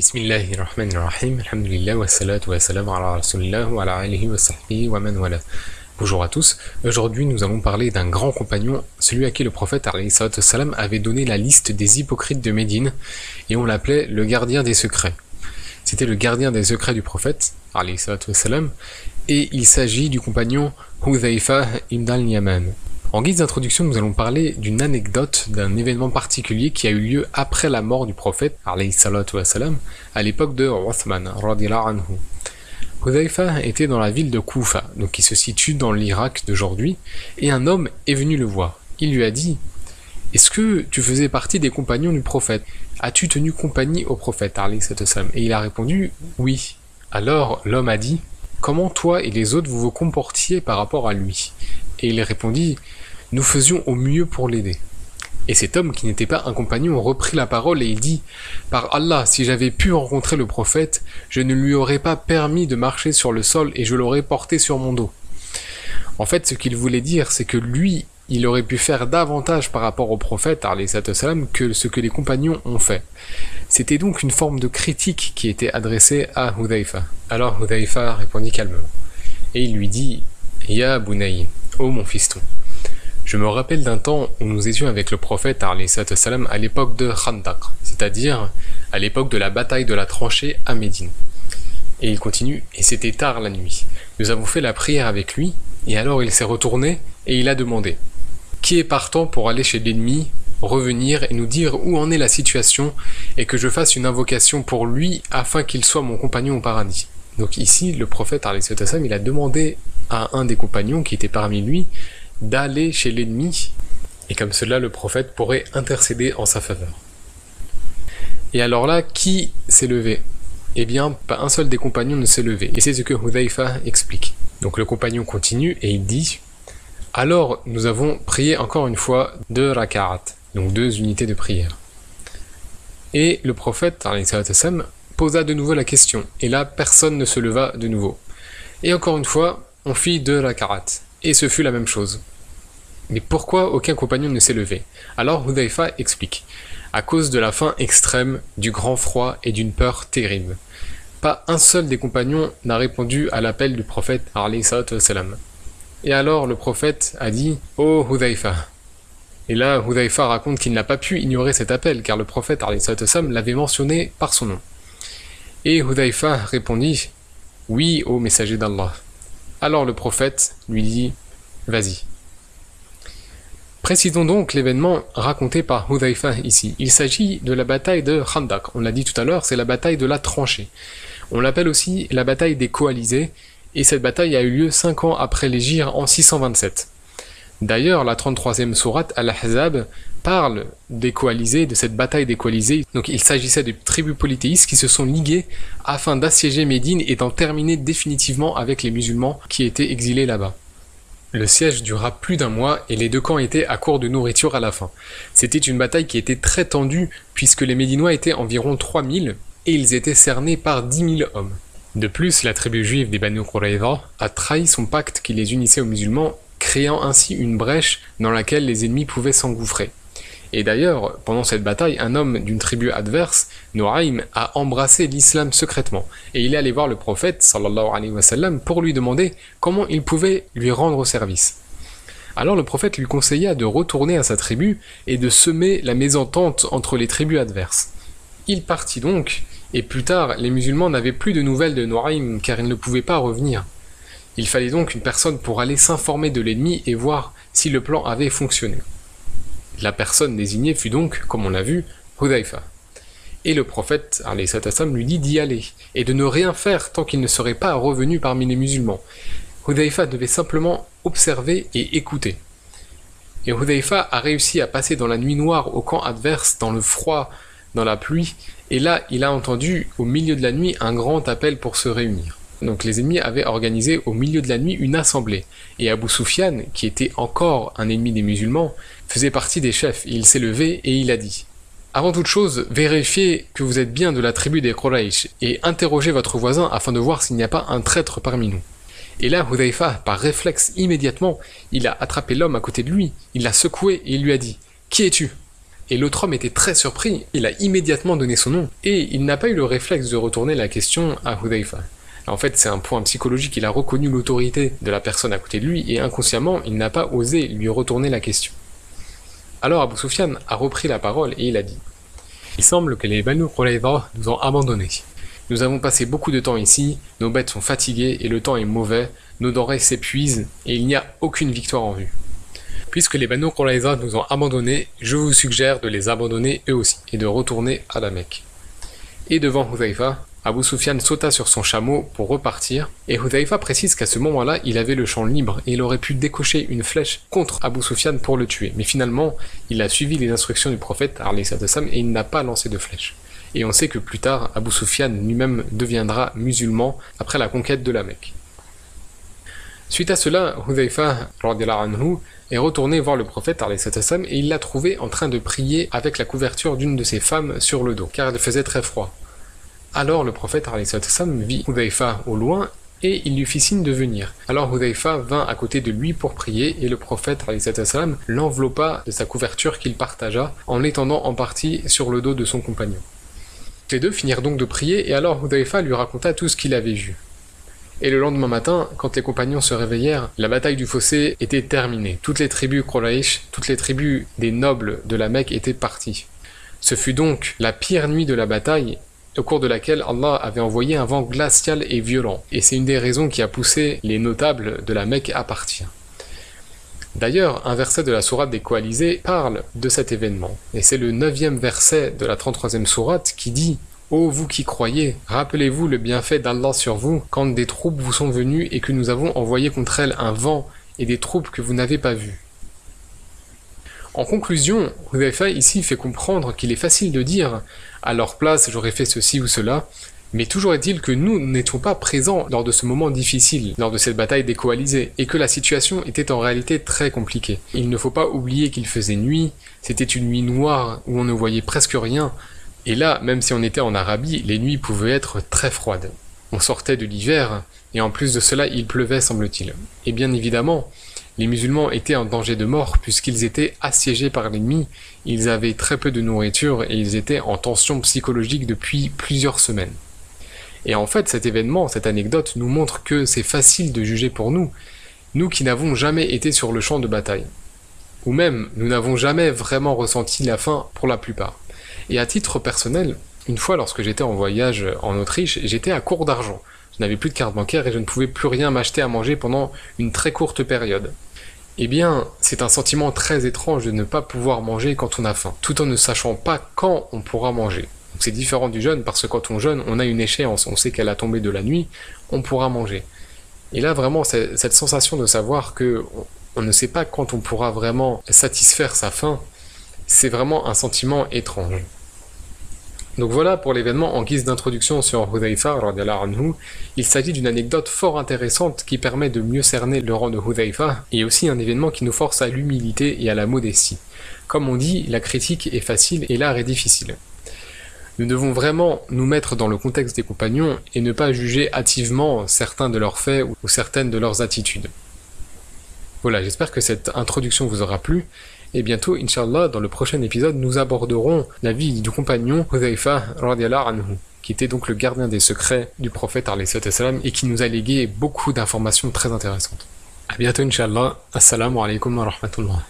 Wa wa salam ala wa ala alihi wa wa. Bonjour à tous, aujourd'hui nous allons parler d'un grand compagnon, celui à qui le prophète salam avait donné la liste des hypocrites de Médine et on l'appelait le gardien des secrets. C'était le gardien des secrets du prophète salam et il s'agit du compagnon Hudhaifa ibn al-Yaman. En guise d'introduction, nous allons parler d'une anecdote d'un événement particulier qui a eu lieu après la mort du prophète, à l'époque de Uthman, anhu. Était dans la ville de Koufa, donc qui se situe dans l'Irak d'aujourd'hui, et un homme est venu le voir. Il lui a dit Est-ce que tu faisais partie des compagnons du prophète? As-tu tenu compagnie au prophète Et il a répondu Oui. Alors l'homme a dit Comment toi et les autres vous vous comportiez par rapport à lui? Et il répondit nous faisions au mieux pour l'aider. Et cet homme, qui n'était pas un compagnon, reprit la parole et il dit Par Allah, si j'avais pu rencontrer le prophète, je ne lui aurais pas permis de marcher sur le sol et je l'aurais porté sur mon dos. En fait, ce qu'il voulait dire, c'est que lui, il aurait pu faire davantage par rapport au prophète, que ce que les compagnons ont fait. C'était donc une forme de critique qui était adressée à Hudhaifa. Alors Hudhaifa répondit calmement. Et il lui dit Ya Bunay, ô mon fiston. Je me rappelle d'un temps où nous étions avec le prophète salam à l'époque de Khandaq, c'est-à-dire à, l'époque de la bataille de la tranchée à Médine. Et il continue, et c'était tard la nuit. Nous avons fait la prière avec lui, et alors il s'est retourné et il a demandé Qui est partant pour aller chez l'ennemi, revenir et nous dire où en est la situation, et que je fasse une invocation pour lui afin qu'il soit mon compagnon au paradis? Donc ici, le prophète il a demandé à un des compagnons qui était parmi lui d'aller chez l'ennemi, et comme cela le prophète pourrait intercéder en sa faveur. Et alors là, qui s'est levé? Eh bien, pas un seul des compagnons ne s'est levé, et c'est ce que Hudhaifa explique. Donc le compagnon continue et il dit Alors nous avons prié encore une fois deux raka'at, donc deux unités de prière. Et le prophète posa de nouveau la question, et là personne ne se leva de nouveau. Et encore une fois, on fit deux raka'at, et ce fut la même chose. Mais pourquoi aucun compagnon ne s'est levé? Alors Hudhaifa explique à cause de la faim extrême, du grand froid et d'une peur terrible. Pas un seul des compagnons n'a répondu à l'appel du prophète. Et alors le prophète a dit Oh Hudhaifa Et là Hudhaifa raconte qu'il n'a pas pu ignorer cet appel car le prophète l'avait mentionné par son nom. Et Hudhaifa répondit Oui, ô messager d'Allah. Alors le prophète lui dit Vas-y. Précisons donc l'événement raconté par Hudhaifa ici. Il s'agit de la bataille de Khandak. On l'a dit tout à l'heure, c'est la bataille de la tranchée. On l'appelle aussi la bataille des coalisés, et cette bataille a eu lieu 5 ans après l'Égir en 627. D'ailleurs, la 33e sourate Al-Ahzab parle des coalisés, de cette bataille des coalisés. Donc il s'agissait de tribus polythéistes qui se sont liguées afin d'assiéger Médine et d'en terminer définitivement avec les musulmans qui étaient exilés là-bas. Le siège dura plus d'un mois et les deux camps étaient à court de nourriture à la fin. C'était une bataille qui était très tendue puisque les Médinois étaient environ 3000 et ils étaient cernés par 10 000 hommes. De plus, la tribu juive des Banu Qurayza a trahi son pacte qui les unissait aux musulmans, créant ainsi une brèche dans laquelle les ennemis pouvaient s'engouffrer. Et d'ailleurs, pendant cette bataille, un homme d'une tribu adverse, Noaim, a embrassé l'islam secrètement. Et il est allé voir le prophète, sallallahu alayhi wa pour lui demander comment il pouvait lui rendre service. Alors le prophète lui conseilla de retourner à sa tribu et de semer la mésentente entre les tribus adverses. Il partit donc, et plus tard, les musulmans n'avaient plus de nouvelles de Noaim car ils ne pouvaient pas revenir. Il fallait donc une personne pour aller s'informer de l'ennemi et voir si le plan avait fonctionné. La personne désignée fut donc, comme on l'a vu, Hudhaifa. Et le prophète salam, lui dit d'y aller, et de ne rien faire tant qu'il ne serait pas revenu parmi les musulmans. Hudhaifa devait simplement observer et écouter. Et Hudhaifa a réussi à passer dans la nuit noire au camp adverse, dans le froid, dans la pluie, et là il a entendu au milieu de la nuit un grand appel pour se réunir. Donc les ennemis avaient organisé au milieu de la nuit une assemblée, et Abu Sufyan, qui était encore un ennemi des musulmans, faisait partie des chefs. Il s'est levé et il a dit Avant toute chose, vérifiez que vous êtes bien de la tribu des Quraysh, et interrogez votre voisin afin de voir s'il n'y a pas un traître parmi nous. Et là, Hudhaifa, par réflexe immédiatement, il a attrapé l'homme à côté de lui, il l'a secoué et il lui a dit Qui es-tu? Et l'autre homme était très surpris, il a immédiatement donné son nom, et il n'a pas eu le réflexe de retourner la question à Hudayfa. En fait, c'est un point psychologique, il a reconnu l'autorité de la personne à côté de lui, et inconsciemment, il n'a pas osé lui retourner la question. Alors Abu Sufyan a repris la parole et il a dit Il semble que les Banu Qurayza nous ont abandonnés. Nous avons passé beaucoup de temps ici, nos bêtes sont fatiguées et le temps est mauvais, nos denrées s'épuisent et il n'y a aucune victoire en vue. Puisque les Banu Qurayza nous ont abandonnés, je vous suggère de les abandonner eux aussi et de retourner à la Mecque. Et devant Huzaifa, Abu Sufyan sauta sur son chameau pour repartir, et Hudhaifa précise qu'à ce moment-là, il avait le champ libre et il aurait pu décocher une flèche contre Abu Sufyan pour le tuer. Mais finalement, il a suivi les instructions du prophète et il n'a pas lancé de flèche. Et on sait que plus tard, Abu Sufyan lui-même deviendra musulman après la conquête de la Mecque. Suite à cela, Hudhaifa est retourné voir le prophète et il l'a trouvé en train de prier avec la couverture d'une de ses femmes sur le dos, car il faisait très froid. Alors le prophète vit Hudhaifa au loin et il lui fit signe de venir. Alors Hudhaifa vint à côté de lui pour prier et le prophète l'enveloppa de sa couverture qu'il partagea en l'étendant en partie sur le dos de son compagnon. Les deux finirent donc de prier et alors Hudhaifa lui raconta tout ce qu'il avait vu. Et le lendemain matin, quand les compagnons se réveillèrent, la bataille du fossé était terminée. Toutes les tribus Quraysh, toutes les tribus des nobles de la Mecque étaient parties. Ce fut donc la pire nuit de la bataille, au cours de laquelle Allah avait envoyé un vent glacial et violent. Et c'est une des raisons qui a poussé les notables de la Mecque à partir. D'ailleurs, un verset de la sourate des coalisés parle de cet événement, et c'est le neuvième verset de la 33e sourate qui dit Ô vous qui croyez, rappelez-vous le bienfait d'Allah sur vous quand des troupes vous sont venues et que nous avons envoyé contre elles un vent et des troupes que vous n'avez pas vues. En conclusion, Hudhaifa ici fait comprendre qu'il est facile de dire à leur place j'aurais fait ceci ou cela, mais toujours est-il que nous n'étions pas présents lors de ce moment difficile, lors de cette bataille des coalisés, et que la situation était en réalité très compliquée. Il ne faut pas oublier qu'il faisait nuit, c'était une nuit noire où on ne voyait presque rien, et là, même si on était en Arabie, les nuits pouvaient être très froides. On sortait de l'hiver, et en plus de cela, il pleuvait, semble-t-il. Et bien évidemment, les musulmans étaient en danger de mort puisqu'ils étaient assiégés par l'ennemi, ils avaient très peu de nourriture et ils étaient en tension psychologique depuis plusieurs semaines. Et en fait, cet événement, cette anecdote nous montre que c'est facile de juger pour nous, nous qui n'avons jamais été sur le champ de bataille. Ou même, nous n'avons jamais vraiment ressenti la faim pour la plupart. Et à titre personnel, une fois lorsque j'étais en voyage en Autriche, j'étais à court d'argent. Je n'avais plus de carte bancaire et je ne pouvais plus rien m'acheter à manger pendant une très courte période. Eh bien, c'est un sentiment très étrange de ne pas pouvoir manger quand on a faim, tout en ne sachant pas quand on pourra manger. C'est différent du jeûne parce que quand on jeûne, on a une échéance, on sait qu'elle a tombé de la nuit, on pourra manger. Et là, vraiment, cette sensation de savoir que on ne sait pas quand on pourra vraiment satisfaire sa faim, c'est vraiment un sentiment étrange. Donc voilà pour l'événement en guise d'introduction sur Hudhaifa anhu. Il s'agit d'une anecdote fort intéressante qui permet de mieux cerner le rang de Hudhaifa et aussi un événement qui nous force à l'humilité et à la modestie. Comme on dit, la critique est facile et l'art est difficile. Nous devons vraiment nous mettre dans le contexte des compagnons et ne pas juger hâtivement certains de leurs faits ou certaines de leurs attitudes. Voilà, j'espère que cette introduction vous aura plu et bientôt, Inch'Allah, dans le prochain épisode, nous aborderons la vie du compagnon Hudhaifa anhu, qui était donc le gardien des secrets du prophète salam et qui nous a légué beaucoup d'informations très intéressantes. A bientôt, Inch'Allah. Assalamu alaikum wa rahmatullah.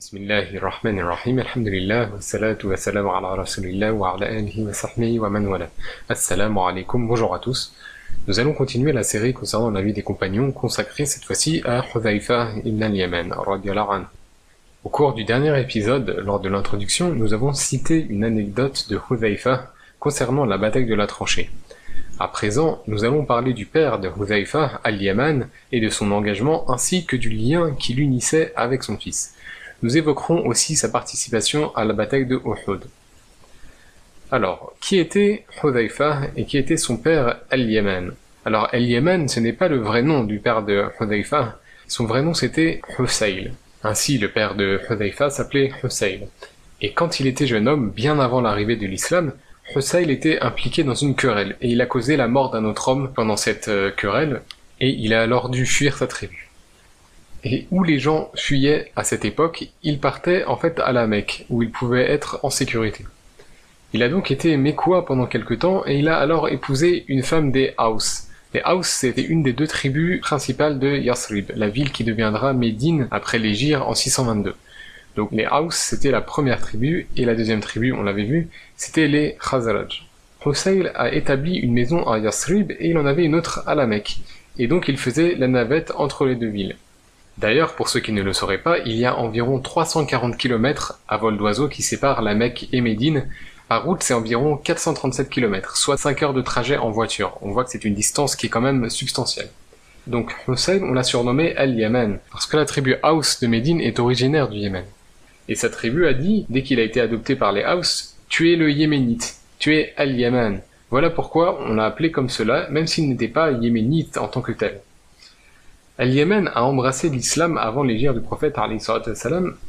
بسم الله الرحمن الرحيم الحمد لله والصلاة والسلام على رسول الله وعلى آله وصحبه ومن والاه السلام عليكم bonjour à tous nous allons continuer la série concernant la vie des compagnons, consacrée cette fois-ci à Hudhaifa ibn al-Yaman, Au cours du dernier épisode, lors de l'introduction, nous avons cité une anecdote de Hudhaifa concernant la bataille de la tranchée. À présent, nous allons parler du père de Hudhaifa, al-Yaman, et de son engagement ainsi que du lien qui l'unissait avec son fils. Nous évoquerons aussi sa participation à la bataille de Uhud. Alors, qui était Hudhaifa et qui était son père Al-Yaman Alors, Al-Yaman, ce n'est pas le vrai nom du père de Hudhaifa, son vrai nom c'était Husayl. Ainsi, le père de Hudhaifa s'appelait Husayl. Et quand il était jeune homme, bien avant l'arrivée de l'islam, Husayl était impliqué dans une querelle, et il a causé la mort d'un autre homme pendant cette euh, querelle, et il a alors dû fuir sa tribu. Et où les gens fuyaient à cette époque, ils partaient en fait à la Mecque, où ils pouvaient être en sécurité. Il a donc été mécois pendant quelque temps et il a alors épousé une femme des Haus. Les Haus, c'était une des deux tribus principales de Yasrib, la ville qui deviendra Médine après l'Égir en 622. Donc les Haus, c'était la première tribu, et la deuxième tribu, on l'avait vu, c'était les Khazraj. Husayl a établi une maison à Yasrib et il en avait une autre à la Mecque, et donc il faisait la navette entre les deux villes. D'ailleurs, pour ceux qui ne le sauraient pas, il y a environ 340 km à vol d'oiseau qui séparent la Mecque et Médine. Par route, c'est environ 437 km, soit 5 heures de trajet en voiture. On voit que c'est une distance qui est quand même substantielle. Donc Hussein, on l'a surnommé Al-Yaman, parce que la tribu Haus de Médine est originaire du Yémen. Et sa tribu a dit, dès qu'il a été adopté par les Haus, tu es le Yéménite, tu es Al-Yaman. Voilà pourquoi on l'a appelé comme cela, même s'il n'était pas yéménite en tant que tel. Al-Yémen a embrassé l'islam avant l'égir du prophète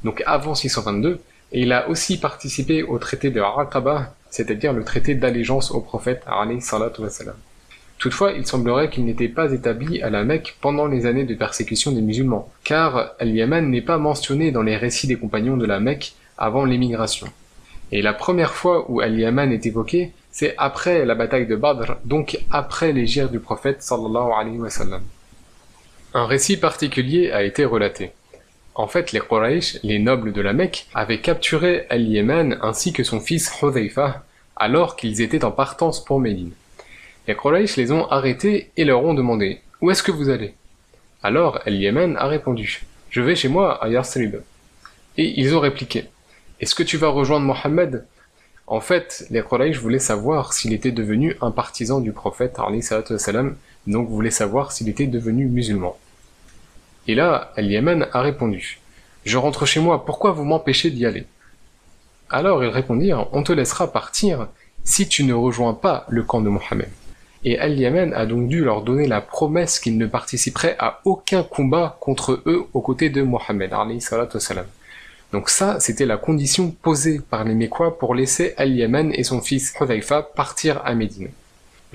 donc avant 622, et il a aussi participé au traité de Aqaba, c'est-à-dire le traité d'allégeance au prophète. Toutefois, il semblerait qu'il n'était pas établi à la Mecque pendant les années de persécution des musulmans, car Al-Yaman n'est pas mentionné dans les récits des compagnons de la Mecque avant l'émigration. Et la première fois où Al-Yaman est évoqué, c'est après la bataille de Badr, donc après l'égir du prophète sallallahu alayhi wa sallam. Un récit particulier a été relaté. En fait, les Quraysh, les nobles de la Mecque, avaient capturé Al-Yaman ainsi que son fils Hudhayfa, alors qu'ils étaient en partance pour Médine. Les Quraysh les ont arrêtés et leur ont demandé Où est-ce que vous allez? Alors Al-Yaman a répondu Je vais chez moi à Yasrib. Et ils ont répliqué Est-ce que tu vas rejoindre Mohammed? En fait, les Quraysh voulaient savoir s'il était devenu un partisan du prophète, donc voulaient savoir s'il était devenu musulman. Et là, Al-Yaman a répondu Je rentre chez moi, pourquoi vous m'empêchez d'y aller? Alors ils répondirent On te laissera partir si tu ne rejoins pas le camp de Mohammed. Et Al-Yaman a donc dû leur donner la promesse qu'il ne participerait à aucun combat contre eux aux côtés de Mohammed. Donc ça, c'était la condition posée par les Mécois pour laisser Al-Yaman et son fils Hudhaifa partir à Médine.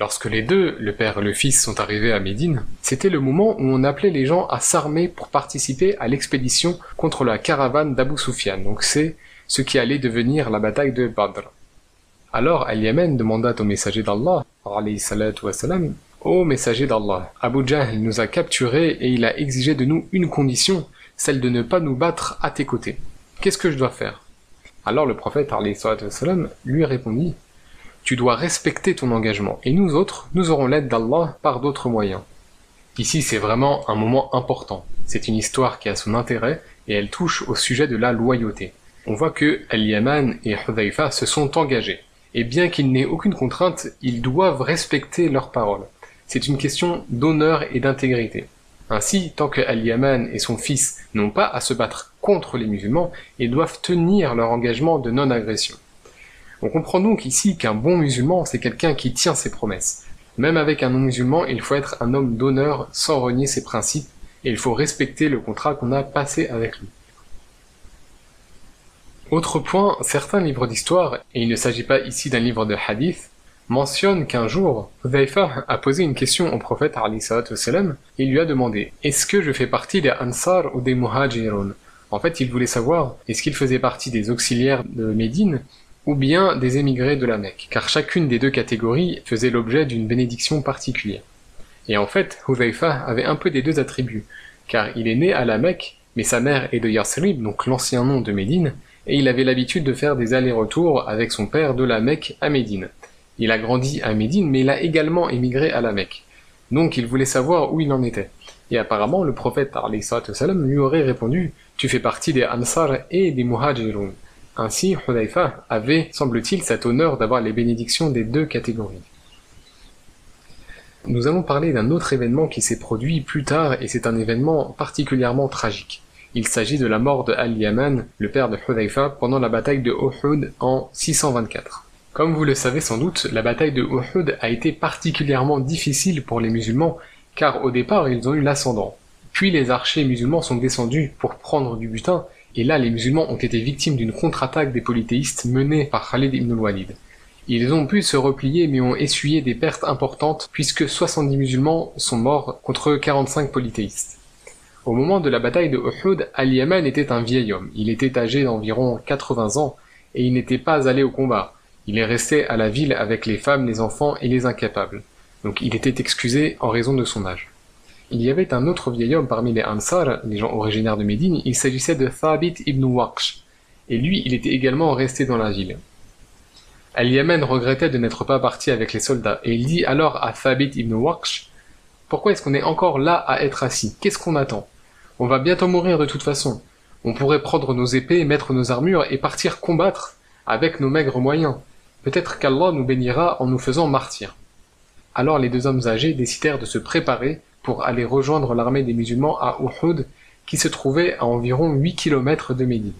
Lorsque les deux, le père et le fils, sont arrivés à Médine, c'était le moment où on appelait les gens à s'armer pour participer à l'expédition contre la caravane d'Abu Sufyan. Donc c'est ce qui allait devenir la bataille de Badr. Alors Al-Yaman demanda au messager d'Allah, Ô messager d'Allah, Abu Jahl nous a capturés et il a exigé de nous une condition, celle de ne pas nous battre à tes côtés. Qu'est-ce que je dois faire? Alors le prophète lui répondit tu dois respecter ton engagement, et nous autres, nous aurons l'aide d'Allah par d'autres moyens. Ici, c'est vraiment un moment important. C'est une histoire qui a son intérêt, et elle touche au sujet de la loyauté. On voit que Al-Yaman et Hudhaifa se sont engagés, et bien qu'ils n'aient aucune contrainte, ils doivent respecter leurs paroles. C'est une question d'honneur et d'intégrité. Ainsi, tant que Al-Yaman et son fils n'ont pas à se battre contre les musulmans, ils doivent tenir leur engagement de non-agression. On comprend donc ici qu'un bon musulman, c'est quelqu'un qui tient ses promesses. Même avec un non-musulman, il faut être un homme d'honneur sans renier ses principes, et il faut respecter le contrat qu'on a passé avec lui. Autre point, certains livres d'histoire, et il ne s'agit pas ici d'un livre de hadith, mentionnent qu'un jour, Hudhaifa a posé une question au prophète salam et lui a demandé Est-ce que je fais partie des Ansar ou des Muhajirun En fait, il voulait savoir est-ce qu'il faisait partie des auxiliaires de Médine? Ou bien des émigrés de la Mecque, car chacune des deux catégories faisait l'objet d'une bénédiction particulière. Et en fait, Hudhaifa avait un peu des deux attributs, car il est né à la Mecque, mais sa mère est de Yasrib, donc l'ancien nom de Médine, et il avait l'habitude de faire des allers-retours avec son père de la Mecque à Médine. Il a grandi à Médine, mais il a également émigré à la Mecque. Donc il voulait savoir où il en était. Et apparemment, le prophète lui aurait répondu Tu fais partie des Ansar et des Muhajirun. Ainsi, Hudhaifa avait, semble-t-il, cet honneur d'avoir les bénédictions des deux catégories. Nous allons parler d'un autre événement qui s'est produit plus tard et c'est un événement particulièrement tragique. Il s'agit de la mort de Al-Yaman, le père de Hudhaifa, pendant la bataille de Uhud en 624. Comme vous le savez sans doute, la bataille de Uhud a été particulièrement difficile pour les musulmans car au départ ils ont eu l'ascendant. Puis les archers musulmans sont descendus pour prendre du butin et là, les musulmans ont été victimes d'une contre-attaque des polythéistes menée par Khalid ibn al-Walid. Ils ont pu se replier mais ont essuyé des pertes importantes puisque 70 musulmans sont morts contre 45 polythéistes. Au moment de la bataille de Uhud, Al-Yaman était un vieil homme. Il était âgé d'environ 80 ans et il n'était pas allé au combat. Il est resté à la ville avec les femmes, les enfants et les incapables. Donc il était excusé en raison de son âge. Il y avait un autre vieil homme parmi les Ansar, les gens originaires de Médine, il s'agissait de Thabit ibn Waqsh, et lui il était également resté dans la ville. Al-Yaman regrettait de n'être pas parti avec les soldats, et il dit alors à Thabit ibn Waqsh, pourquoi est-ce qu'on est encore là à être assis? Qu'est-ce qu'on attend? On va bientôt mourir de toute façon. On pourrait prendre nos épées, mettre nos armures et partir combattre avec nos maigres moyens. Peut-être qu'Allah nous bénira en nous faisant martyrs. Alors les deux hommes âgés décidèrent de se préparer pour aller rejoindre l'armée des musulmans à Uhud, qui se trouvait à environ 8 km de Médine.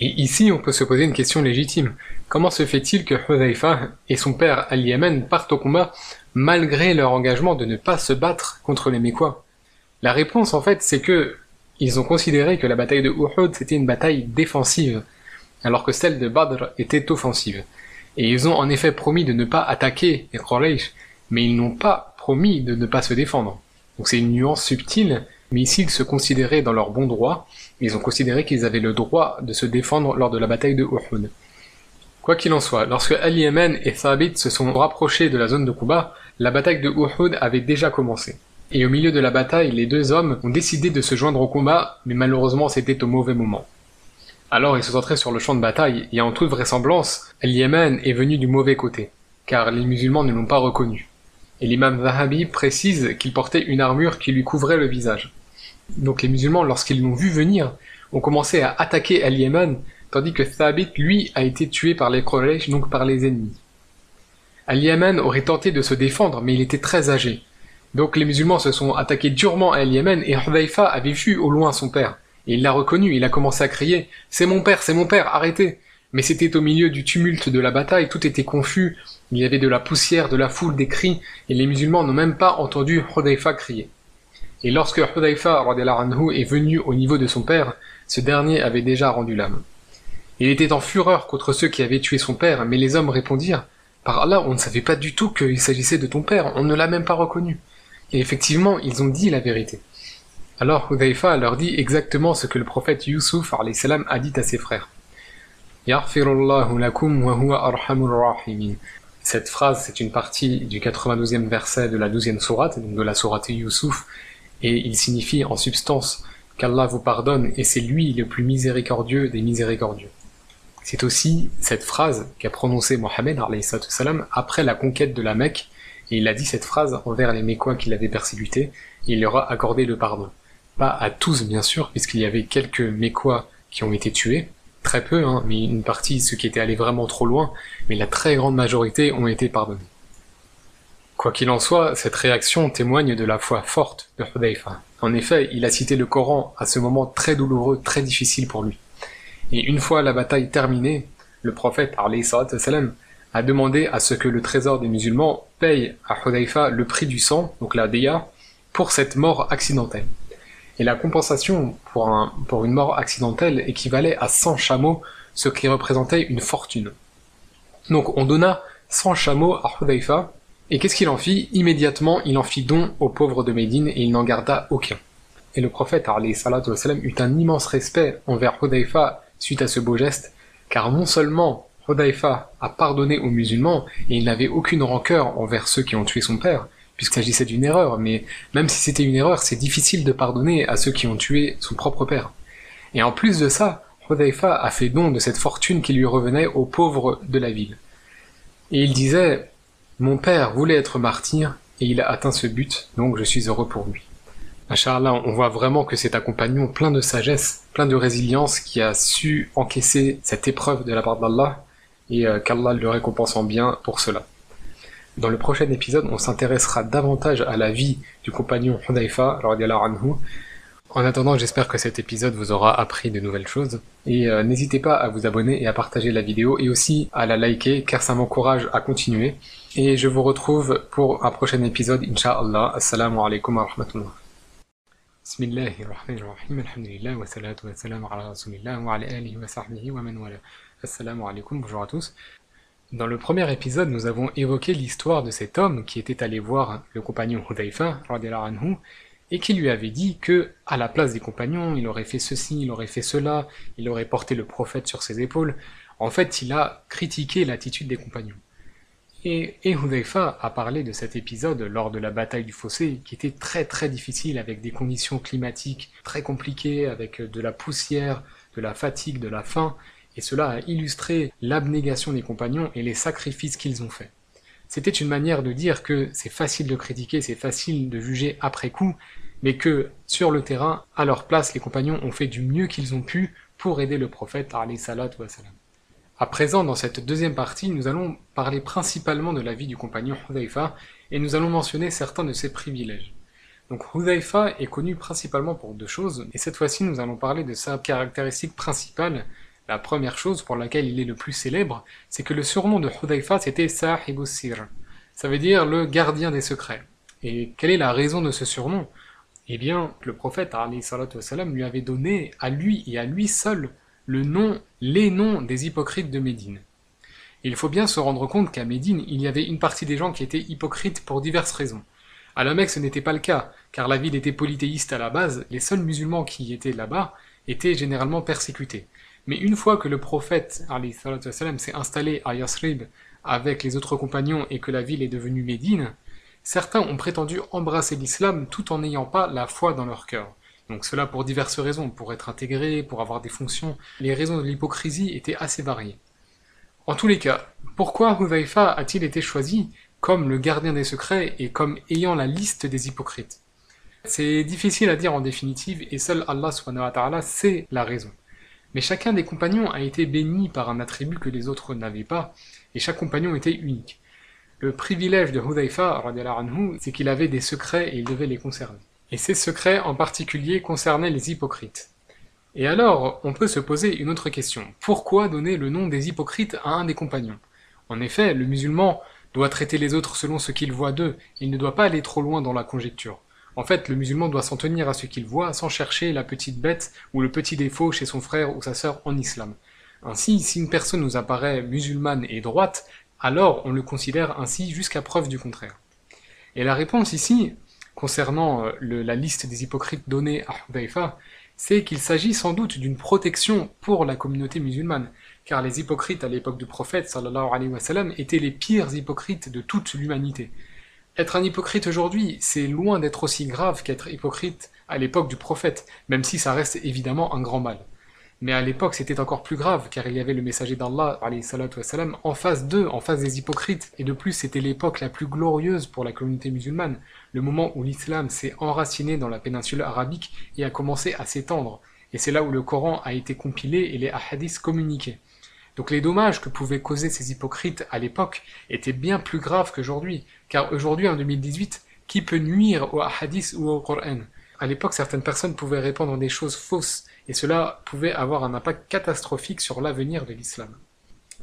Et ici, on peut se poser une question légitime. Comment se fait-il que Hudhaifa et son père Al-Yaman partent au combat malgré leur engagement de ne pas se battre contre les Mécois? La réponse, en fait, c'est que ils ont considéré que la bataille de Uhud c'était une bataille défensive, alors que celle de Badr était offensive. Et ils ont en effet promis de ne pas attaquer les Quraysh, mais ils n'ont pas promis de ne pas se défendre. Donc c'est une nuance subtile, mais ici ils se considéraient dans leur bon droit, ils ont considéré qu'ils avaient le droit de se défendre lors de la bataille de Uhud. Quoi qu'il en soit, lorsque Ali Yemen et Thabit se sont rapprochés de la zone de combat, la bataille de Uhud avait déjà commencé. Et au milieu de la bataille, les deux hommes ont décidé de se joindre au combat, mais malheureusement c'était au mauvais moment. Alors ils se centraient sur le champ de bataille, et en toute vraisemblance, Ali Yemen est venu du mauvais côté, car les musulmans ne l'ont pas reconnu et l'imam Zahabi précise qu'il portait une armure qui lui couvrait le visage. Donc les musulmans, lorsqu'ils l'ont vu venir, ont commencé à attaquer Al-Yaman, tandis que Thabit, lui, a été tué par les Quraysh, donc par les ennemis. Al-Yaman aurait tenté de se défendre, mais il était très âgé. Donc les musulmans se sont attaqués durement à Al-Yaman, et Hudhaifa avait vu au loin son père. Et il l'a reconnu, il a commencé à crier « C'est mon père, c'est mon père, arrêtez !» Mais c'était au milieu du tumulte de la bataille, tout était confus, il y avait de la poussière, de la foule, des cris, et les musulmans n'ont même pas entendu Hudayfa crier. Et lorsque Hudayfa est venu au niveau de son père, ce dernier avait déjà rendu l'âme. Il était en fureur contre ceux qui avaient tué son père, mais les hommes répondirent Par là, on ne savait pas du tout qu'il s'agissait de ton père, on ne l'a même pas reconnu. Et effectivement, ils ont dit la vérité. Alors Hudayfa leur dit exactement ce que le prophète Yusuf a dit à ses frères. Cette phrase, c'est une partie du 92e verset de la 12e sourate, donc de la sourate Youssouf, et il signifie en substance qu'Allah vous pardonne et c'est lui le plus miséricordieux des miséricordieux. C'est aussi cette phrase qu'a prononcée Mohammed après la conquête de la Mecque, et il a dit cette phrase envers les Mécois qui l'avaient persécuté, et il leur a accordé le pardon. Pas à tous bien sûr, puisqu'il y avait quelques Mécois qui ont été tués, très peu, hein, mais une partie, ceux qui étaient allés vraiment trop loin, mais la très grande majorité ont été pardonnés. Quoi qu'il en soit, cette réaction témoigne de la foi forte de Hudayfa. En effet, il a cité le Coran à ce moment très douloureux, très difficile pour lui. Et une fois la bataille terminée, le prophète salam, a demandé à ce que le trésor des musulmans paye à Hudayfa le prix du sang, donc la Deya, pour cette mort accidentelle et la compensation pour, un, pour une mort accidentelle équivalait à 100 chameaux, ce qui représentait une fortune. Donc on donna 100 chameaux à Hudayfa, et qu'est-ce qu'il en fit? Immédiatement, il en fit don aux pauvres de Médine et il n'en garda aucun. Et le prophète salam, eut un immense respect envers Hudayfa suite à ce beau geste, car non seulement Hudayfa a pardonné aux musulmans et il n'avait aucune rancœur envers ceux qui ont tué son père, puisqu'il s'agissait d'une erreur, mais même si c'était une erreur, c'est difficile de pardonner à ceux qui ont tué son propre père. Et en plus de ça, Hudayfa a fait don de cette fortune qui lui revenait aux pauvres de la ville. Et il disait, mon père voulait être martyr, et il a atteint ce but, donc je suis heureux pour lui. Inch'Allah, on voit vraiment que c'est un compagnon plein de sagesse, plein de résilience, qui a su encaisser cette épreuve de la part d'Allah, et euh, qu'Allah le récompense en bien pour cela. Dans le prochain épisode, on s'intéressera davantage à la vie du compagnon Hudayfa, anhu. En attendant, j'espère que cet épisode vous aura appris de nouvelles choses. Et euh, n'hésitez pas à vous abonner et à partager la vidéo et aussi à la liker car ça m'encourage à continuer. Et je vous retrouve pour un prochain épisode, Inch'Allah. Assalamu alaikum wa rahmatullah. Bismillahirrahmanirrahim. Alhamdulillah wa salatu wa salam ala rasulillah wa ala wa sahbihi. Assalamu alaikum, bonjour à tous. Dans le premier épisode, nous avons évoqué l'histoire de cet homme qui était allé voir le compagnon Hudayfa, et qui lui avait dit que, à la place des compagnons, il aurait fait ceci, il aurait fait cela, il aurait porté le prophète sur ses épaules. En fait, il a critiqué l'attitude des compagnons. Et, et a parlé de cet épisode lors de la bataille du fossé, qui était très très difficile avec des conditions climatiques très compliquées, avec de la poussière, de la fatigue, de la faim, et cela a illustré l'abnégation des compagnons et les sacrifices qu'ils ont faits. C'était une manière de dire que c'est facile de critiquer, c'est facile de juger après coup, mais que sur le terrain, à leur place, les compagnons ont fait du mieux qu'ils ont pu pour aider le prophète salam. À présent, dans cette deuxième partie, nous allons parler principalement de la vie du compagnon Hudhaifa et nous allons mentionner certains de ses privilèges. Donc Hudhaifa est connu principalement pour deux choses, et cette fois-ci nous allons parler de sa caractéristique principale, la première chose pour laquelle il est le plus célèbre, c'est que le surnom de Hudhaifa c'était Sahib Sir. Ça veut dire le gardien des secrets. Et quelle est la raison de ce surnom? Eh bien, le prophète lui avait donné à lui et à lui seul le nom, les noms des hypocrites de Médine. il faut bien se rendre compte qu'à Médine, il y avait une partie des gens qui étaient hypocrites pour diverses raisons. À la Mecque, ce n'était pas le cas, car la ville était polythéiste à la base, les seuls musulmans qui étaient là-bas étaient généralement persécutés. Mais une fois que le prophète s'est installé à Yasrib avec les autres compagnons et que la ville est devenue Médine, certains ont prétendu embrasser l'islam tout en n'ayant pas la foi dans leur cœur. Donc cela pour diverses raisons, pour être intégré, pour avoir des fonctions. Les raisons de l'hypocrisie étaient assez variées. En tous les cas, pourquoi Hudhaifa a-t-il été choisi comme le gardien des secrets et comme ayant la liste des hypocrites? C'est difficile à dire en définitive et seul Allah sait la raison. Mais chacun des compagnons a été béni par un attribut que les autres n'avaient pas, et chaque compagnon était unique. Le privilège de Hudhaifa, c'est qu'il avait des secrets et il devait les conserver. Et ces secrets en particulier concernaient les hypocrites. Et alors, on peut se poser une autre question. Pourquoi donner le nom des hypocrites à un des compagnons? En effet, le musulman doit traiter les autres selon ce qu'il voit d'eux, il ne doit pas aller trop loin dans la conjecture. En fait, le musulman doit s'en tenir à ce qu'il voit sans chercher la petite bête ou le petit défaut chez son frère ou sa sœur en islam. Ainsi, si une personne nous apparaît musulmane et droite, alors on le considère ainsi jusqu'à preuve du contraire. Et la réponse ici, concernant euh, la liste des hypocrites donnée à Hudayfa, c'est qu'il s'agit sans doute d'une protection pour la communauté musulmane, car les hypocrites à l'époque du prophète sallallahu alayhi étaient les pires hypocrites de toute l'humanité. Être un hypocrite aujourd'hui, c'est loin d'être aussi grave qu'être hypocrite à l'époque du prophète, même si ça reste évidemment un grand mal. Mais à l'époque, c'était encore plus grave, car il y avait le messager d'Allah, en face d'eux, en face des hypocrites, et de plus, c'était l'époque la plus glorieuse pour la communauté musulmane, le moment où l'islam s'est enraciné dans la péninsule arabique et a commencé à s'étendre, et c'est là où le Coran a été compilé et les hadiths communiqués. Donc les dommages que pouvaient causer ces hypocrites à l'époque étaient bien plus graves qu'aujourd'hui, car aujourd'hui en 2018, qui peut nuire au hadith ou au Coran? À l'époque, certaines personnes pouvaient répandre des choses fausses, et cela pouvait avoir un impact catastrophique sur l'avenir de l'islam.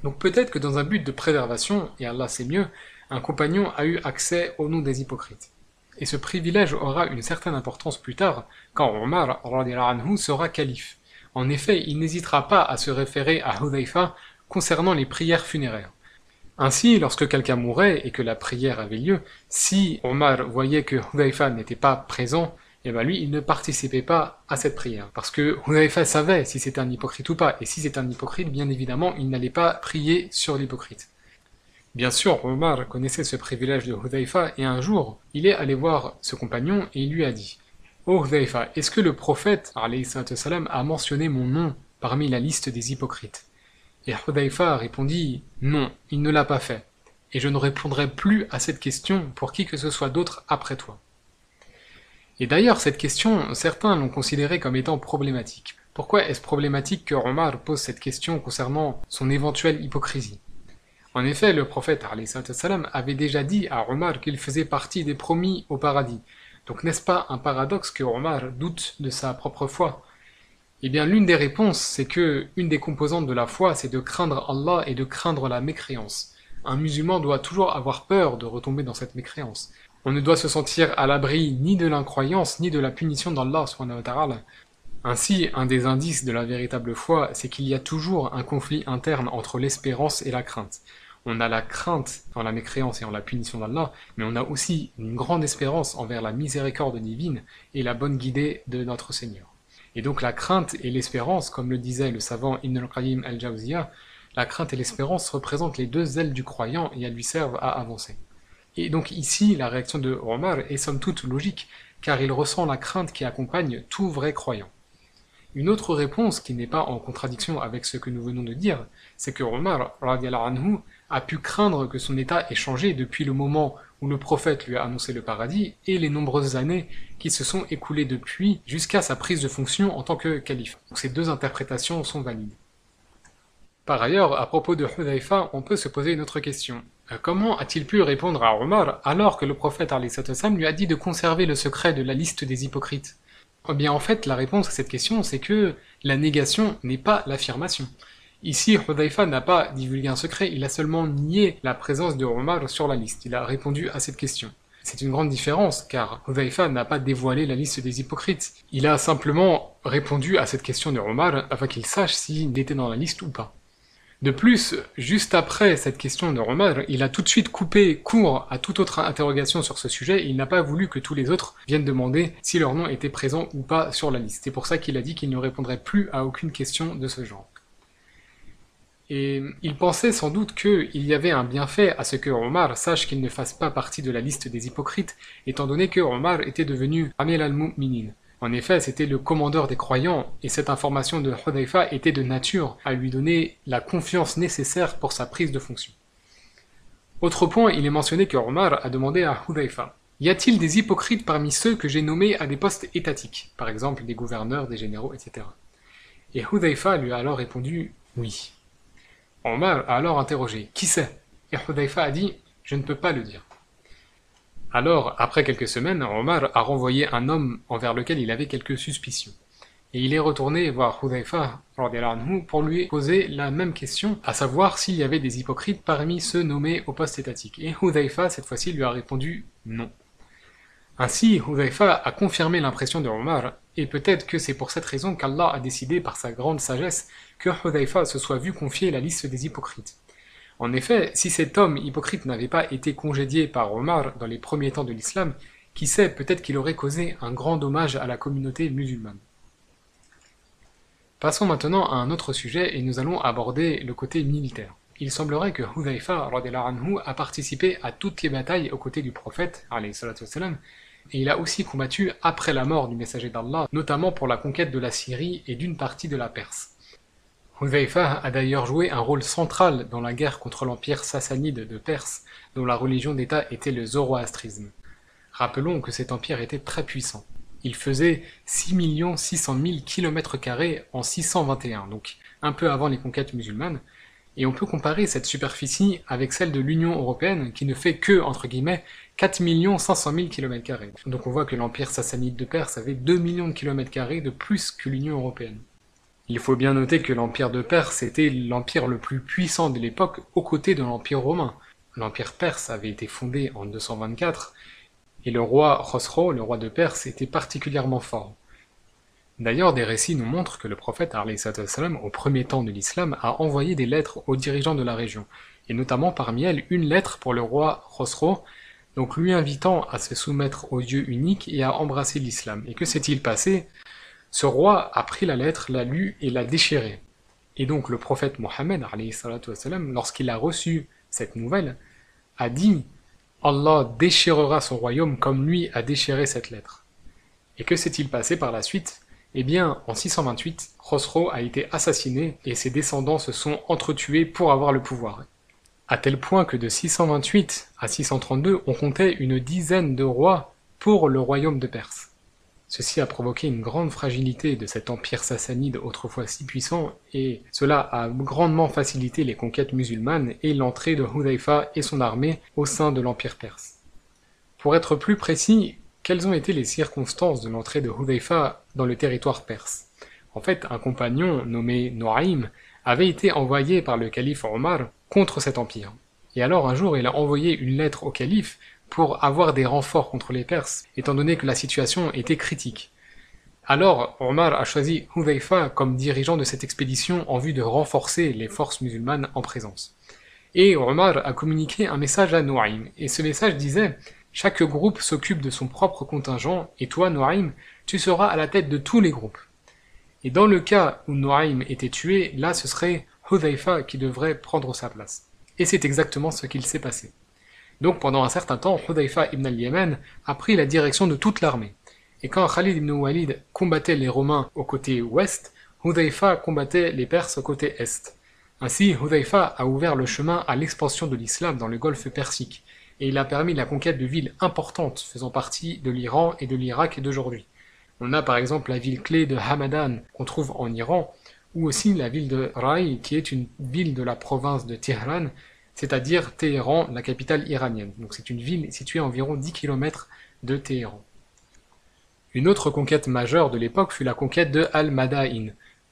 Donc peut-être que dans un but de préservation, et Allah sait mieux, un compagnon a eu accès au nom des hypocrites. Et ce privilège aura une certaine importance plus tard, quand Omar anhu sera calife. En effet, il n'hésitera pas à se référer à Hudhaifa concernant les prières funéraires. Ainsi, lorsque quelqu'un mourait et que la prière avait lieu, si Omar voyait que Hudhaifa n'était pas présent, et eh bien lui, il ne participait pas à cette prière. Parce que Hudhaifa savait si c'était un hypocrite ou pas, et si c'était un hypocrite, bien évidemment, il n'allait pas prier sur l'hypocrite. Bien sûr, Omar connaissait ce privilège de Hudhaifa, et un jour, il est allé voir ce compagnon et il lui a dit Oh Hudhaifa, est-ce que le prophète a mentionné mon nom parmi la liste des hypocrites? Et Hudhaifa répondit Non, il ne l'a pas fait, et je ne répondrai plus à cette question pour qui que ce soit d'autre après toi. Et d'ailleurs, cette question, certains l'ont considérée comme étant problématique. Pourquoi est-ce problématique que Omar pose cette question concernant son éventuelle hypocrisie? En effet, le prophète avait déjà dit à Omar qu'il faisait partie des promis au paradis, donc n'est-ce pas un paradoxe que Omar doute de sa propre foi? Eh bien l'une des réponses, c'est que une des composantes de la foi, c'est de craindre Allah et de craindre la mécréance. Un musulman doit toujours avoir peur de retomber dans cette mécréance. On ne doit se sentir à l'abri ni de l'incroyance ni de la punition d'Allah. Ainsi, un des indices de la véritable foi, c'est qu'il y a toujours un conflit interne entre l'espérance et la crainte. on a la crainte en la mécréance et en la punition d'Allah, mais on a aussi une grande espérance envers la miséricorde divine et la bonne guidée de notre Seigneur. Et donc la crainte et l'espérance, comme le disait le savant Ibn al-Qayyim al-Jawziyah, la crainte et l'espérance représentent les deux ailes du croyant et elles lui servent à avancer. Et donc ici, la réaction de Omar est somme toute logique, car il ressent la crainte qui accompagne tout vrai croyant. Une autre réponse qui n'est pas en contradiction avec ce que nous venons de dire, c'est que Omar anhu, a pu craindre que son état ait changé depuis le moment où le prophète lui a annoncé le paradis et les nombreuses années qui se sont écoulées depuis jusqu'à sa prise de fonction en tant que calife. Ces deux interprétations sont valides. Par ailleurs, à propos de Hudayfa, on peut se poser une autre question. Euh, comment a-t-il pu répondre à Omar alors que le prophète lui a dit de conserver le secret de la liste des hypocrites? Eh bien en fait, la réponse à cette question, c'est que la négation n'est pas l'affirmation. Ici, Hudayfa n'a pas divulgué un secret, il a seulement nié la présence de Omar sur la liste. Il a répondu à cette question. C'est une grande différence, car Hudayfa n'a pas dévoilé la liste des hypocrites. Il a simplement répondu à cette question de Omar afin qu'il sache s'il était dans la liste ou pas. De plus, juste après cette question de Omar, il a tout de suite coupé court à toute autre interrogation sur ce sujet, il n'a pas voulu que tous les autres viennent demander si leur nom était présent ou pas sur la liste. C'est pour ça qu'il a dit qu'il ne répondrait plus à aucune question de ce genre. Et il pensait sans doute qu'il y avait un bienfait à ce que Omar sache qu'il ne fasse pas partie de la liste des hypocrites, étant donné que Omar était devenu Amir al-Mu'minin, en effet, c'était le commandeur des croyants, et cette information de Hudayfa était de nature à lui donner la confiance nécessaire pour sa prise de fonction. Autre point, il est mentionné que Omar a demandé à Hudayfa Y a-t-il des hypocrites parmi ceux que j'ai nommés à des postes étatiques, par exemple des gouverneurs, des généraux, etc. Et Hudayfa lui a alors répondu Oui. Omar a alors interrogé Qui c'est? Et Hudayfa a dit Je ne peux pas le dire. Alors, après quelques semaines, Omar a renvoyé un homme envers lequel il avait quelques suspicions. Et il est retourné voir Hudayfa pour lui poser la même question, à savoir s'il y avait des hypocrites parmi ceux nommés au poste étatique. Et Hudayfa, cette fois-ci, lui a répondu non. Ainsi, Hudayfa a confirmé l'impression de Omar, et peut-être que c'est pour cette raison qu'Allah a décidé par sa grande sagesse que Hudayfa se soit vu confier la liste des hypocrites. En effet, si cet homme hypocrite n'avait pas été congédié par Omar dans les premiers temps de l'islam, qui sait, peut-être qu'il aurait causé un grand dommage à la communauté musulmane. Passons maintenant à un autre sujet et nous allons aborder le côté militaire. Il semblerait que Hudhaifa a participé à toutes les batailles aux côtés du prophète et il a aussi combattu après la mort du messager d'Allah, notamment pour la conquête de la Syrie et d'une partie de la Perse. Hudhaifa a d'ailleurs joué un rôle central dans la guerre contre l'empire sassanide de Perse, dont la religion d'État était le zoroastrisme. Rappelons que cet empire était très puissant. Il faisait 6 600 000 km en 621, donc un peu avant les conquêtes musulmanes, et on peut comparer cette superficie avec celle de l'Union Européenne qui ne fait que, entre guillemets, 4 500 000 km. Donc on voit que l'empire sassanide de Perse avait 2 millions de km de plus que l'Union Européenne. Il faut bien noter que l'empire de Perse était l'empire le plus puissant de l'époque aux côtés de l'empire romain. L'empire perse avait été fondé en 224 et le roi Khosrow, le roi de Perse, était particulièrement fort. D'ailleurs, des récits nous montrent que le prophète salam, au premier temps de l'islam, a envoyé des lettres aux dirigeants de la région, et notamment parmi elles une lettre pour le roi Khosrow, donc lui invitant à se soumettre au Dieu unique et à embrasser l'islam. Et que s'est-il passé? Ce roi a pris la lettre, l'a lue et l'a déchirée. Et donc le prophète Mohammed, lorsqu'il a reçu cette nouvelle, a dit Allah déchirera son royaume comme lui a déchiré cette lettre. Et que s'est-il passé par la suite? Eh bien, en 628, Khosrow a été assassiné et ses descendants se sont entretués pour avoir le pouvoir. À tel point que de 628 à 632, on comptait une dizaine de rois pour le royaume de Perse. Ceci a provoqué une grande fragilité de cet empire sassanide autrefois si puissant, et cela a grandement facilité les conquêtes musulmanes et l'entrée de Hudayfa et son armée au sein de l'empire perse. Pour être plus précis, quelles ont été les circonstances de l'entrée de Hudayfa dans le territoire perse? En fait, un compagnon nommé Noaim avait été envoyé par le calife Omar contre cet empire. Et alors un jour il a envoyé une lettre au calife pour avoir des renforts contre les Perses, étant donné que la situation était critique. Alors, Omar a choisi Hudayfa comme dirigeant de cette expédition en vue de renforcer les forces musulmanes en présence. Et Omar a communiqué un message à Noaim, et ce message disait Chaque groupe s'occupe de son propre contingent, et toi, Noaim, tu seras à la tête de tous les groupes. Et dans le cas où Noaim était tué, là ce serait Hudhaifa qui devrait prendre sa place. Et c'est exactement ce qu'il s'est passé. Donc pendant un certain temps, Hudhaifa ibn al-Yemen a pris la direction de toute l'armée. Et quand Khalid ibn Walid combattait les Romains au côté ouest, Hudhaifa combattait les Perses au côté est. Ainsi, Hudhaifa a ouvert le chemin à l'expansion de l'islam dans le golfe Persique, et il a permis la conquête de villes importantes faisant partie de l'Iran et de l'Irak d'aujourd'hui. On a par exemple la ville clé de Hamadan qu'on trouve en Iran, ou aussi la ville de Rai, qui est une ville de la province de Tehran, c'est-à-dire Téhéran, la capitale iranienne. Donc c'est une ville située à environ 10 km de Téhéran. Une autre conquête majeure de l'époque fut la conquête de Al-Madain.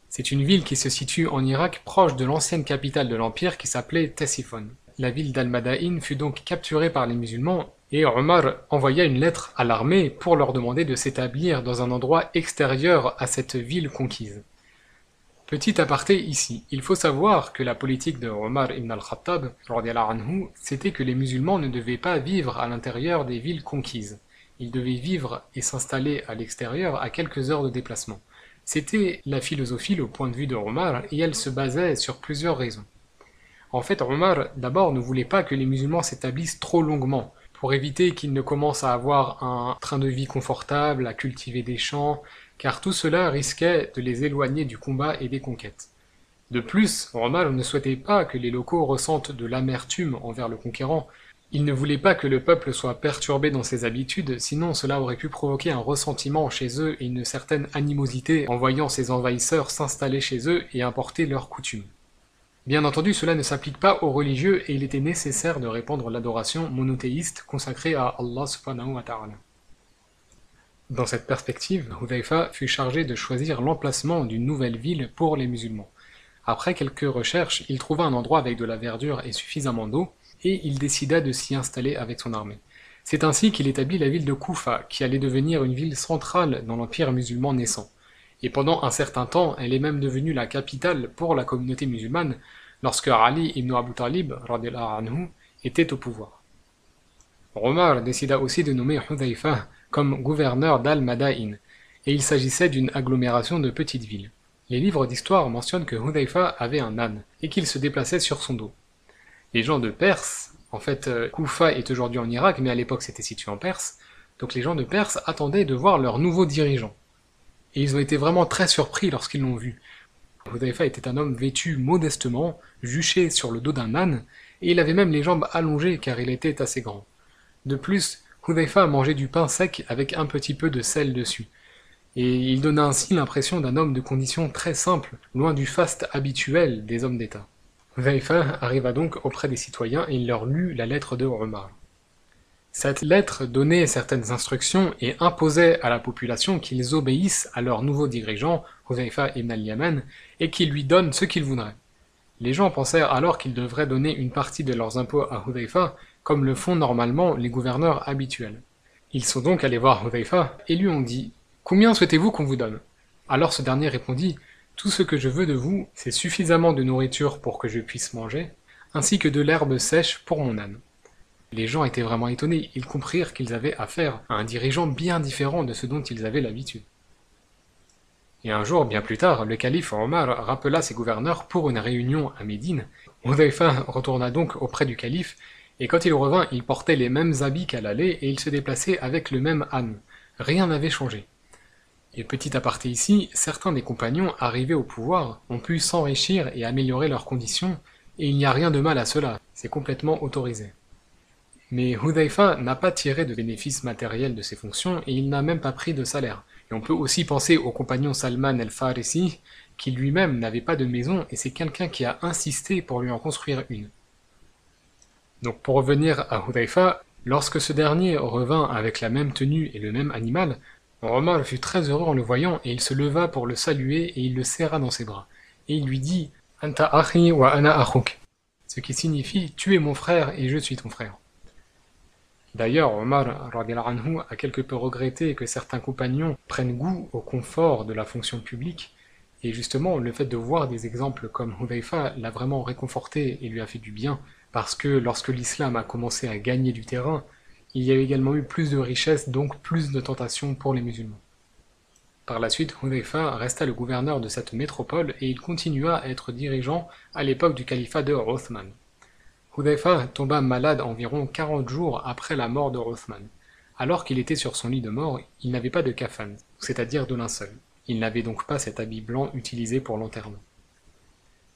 C'est une ville qui se situe en Irak proche de l'ancienne capitale de l'empire qui s'appelait Ctesiphon. La ville d'Al-Madain fut donc capturée par les musulmans et Omar envoya une lettre à l'armée pour leur demander de s'établir dans un endroit extérieur à cette ville conquise. Petit aparté ici, il faut savoir que la politique de Omar ibn al-Khattab, c'était que les musulmans ne devaient pas vivre à l'intérieur des villes conquises. Ils devaient vivre et s'installer à l'extérieur à quelques heures de déplacement. C'était la philosophie au point de vue de Omar et elle se basait sur plusieurs raisons. En fait, Omar d'abord ne voulait pas que les musulmans s'établissent trop longuement, pour éviter qu'ils ne commencent à avoir un train de vie confortable, à cultiver des champs, car tout cela risquait de les éloigner du combat et des conquêtes. De plus, Omar ne souhaitait pas que les locaux ressentent de l'amertume envers le conquérant, il ne voulait pas que le peuple soit perturbé dans ses habitudes, sinon cela aurait pu provoquer un ressentiment chez eux et une certaine animosité en voyant ses envahisseurs s'installer chez eux et importer leurs coutumes. Bien entendu, cela ne s'applique pas aux religieux et il était nécessaire de répandre l'adoration monothéiste consacrée à Allah subhanahu wa ta'ala. Dans cette perspective, Hudhaifa fut chargé de choisir l'emplacement d'une nouvelle ville pour les musulmans. Après quelques recherches, il trouva un endroit avec de la verdure et suffisamment d'eau, et il décida de s'y installer avec son armée. C'est ainsi qu'il établit la ville de Koufa, qui allait devenir une ville centrale dans l'empire musulman naissant. Et pendant un certain temps, elle est même devenue la capitale pour la communauté musulmane, lorsque Ali ibn Abu Talib anhu, était au pouvoir. Omar décida aussi de nommer Hudhaifa comme gouverneur d'Al-Madain, et il s'agissait d'une agglomération de petites villes. Les livres d'histoire mentionnent que Hudhaifa avait un âne, et qu'il se déplaçait sur son dos. Les gens de Perse, en fait, euh, Koufa est aujourd'hui en Irak, mais à l'époque c'était situé en Perse, donc les gens de Perse attendaient de voir leur nouveau dirigeant. Et ils ont été vraiment très surpris lorsqu'ils l'ont vu. Hudhaifa était un homme vêtu modestement, juché sur le dos d'un âne, et il avait même les jambes allongées car il était assez grand. De plus, Hudhaifa mangeait du pain sec avec un petit peu de sel dessus. Et il donna ainsi l'impression d'un homme de condition très simple, loin du faste habituel des hommes d'État. Hudhaifa arriva donc auprès des citoyens et il leur lut la lettre de Omar. Cette lettre donnait certaines instructions et imposait à la population qu'ils obéissent à leur nouveau dirigeant, Hudhaifa ibn al-Yaman, et qu'ils lui donnent ce qu'ils voudraient. Les gens pensèrent alors qu'ils devraient donner une partie de leurs impôts à comme le font normalement les gouverneurs habituels. Ils sont donc allés voir Hudhaifa et lui ont dit Combien souhaitez-vous qu'on vous donne? Alors ce dernier répondit Tout ce que je veux de vous, c'est suffisamment de nourriture pour que je puisse manger, ainsi que de l'herbe sèche pour mon âne. Les gens étaient vraiment étonnés, ils comprirent qu'ils avaient affaire à un dirigeant bien différent de ce dont ils avaient l'habitude. Et un jour, bien plus tard, le calife Omar rappela ses gouverneurs pour une réunion à Médine. Hudhaifa retourna donc auprès du calife et quand il revint, il portait les mêmes habits qu'à l'aller et il se déplaçait avec le même âne. Rien n'avait changé. Et petit aparté ici, certains des compagnons arrivés au pouvoir ont pu s'enrichir et améliorer leurs conditions, et il n'y a rien de mal à cela, c'est complètement autorisé. Mais Hudhaifa n'a pas tiré de bénéfices matériels de ses fonctions et il n'a même pas pris de salaire. Et on peut aussi penser au compagnon Salman el-Farisi, qui lui-même n'avait pas de maison et c'est quelqu'un qui a insisté pour lui en construire une. Donc pour revenir à Hudhaifa, lorsque ce dernier revint avec la même tenue et le même animal, Omar fut très heureux en le voyant et il se leva pour le saluer et il le serra dans ses bras. Et il lui dit Anta akhi wa ana akhuk, ce qui signifie Tu es mon frère et je suis ton frère. D'ailleurs, Omar a quelque peu regretté que certains compagnons prennent goût au confort de la fonction publique, et justement le fait de voir des exemples comme Hudhaifa l'a vraiment réconforté et lui a fait du bien, parce que lorsque l'islam a commencé à gagner du terrain, il y a également eu plus de richesses, donc plus de tentations pour les musulmans. Par la suite, Hudayfa resta le gouverneur de cette métropole et il continua à être dirigeant à l'époque du califat de Othman. Hudayfa tomba malade environ 40 jours après la mort de Othman. Alors qu'il était sur son lit de mort, il n'avait pas de kafan, c'est-à-dire de linceul. Il n'avait donc pas cet habit blanc utilisé pour l'enterrement.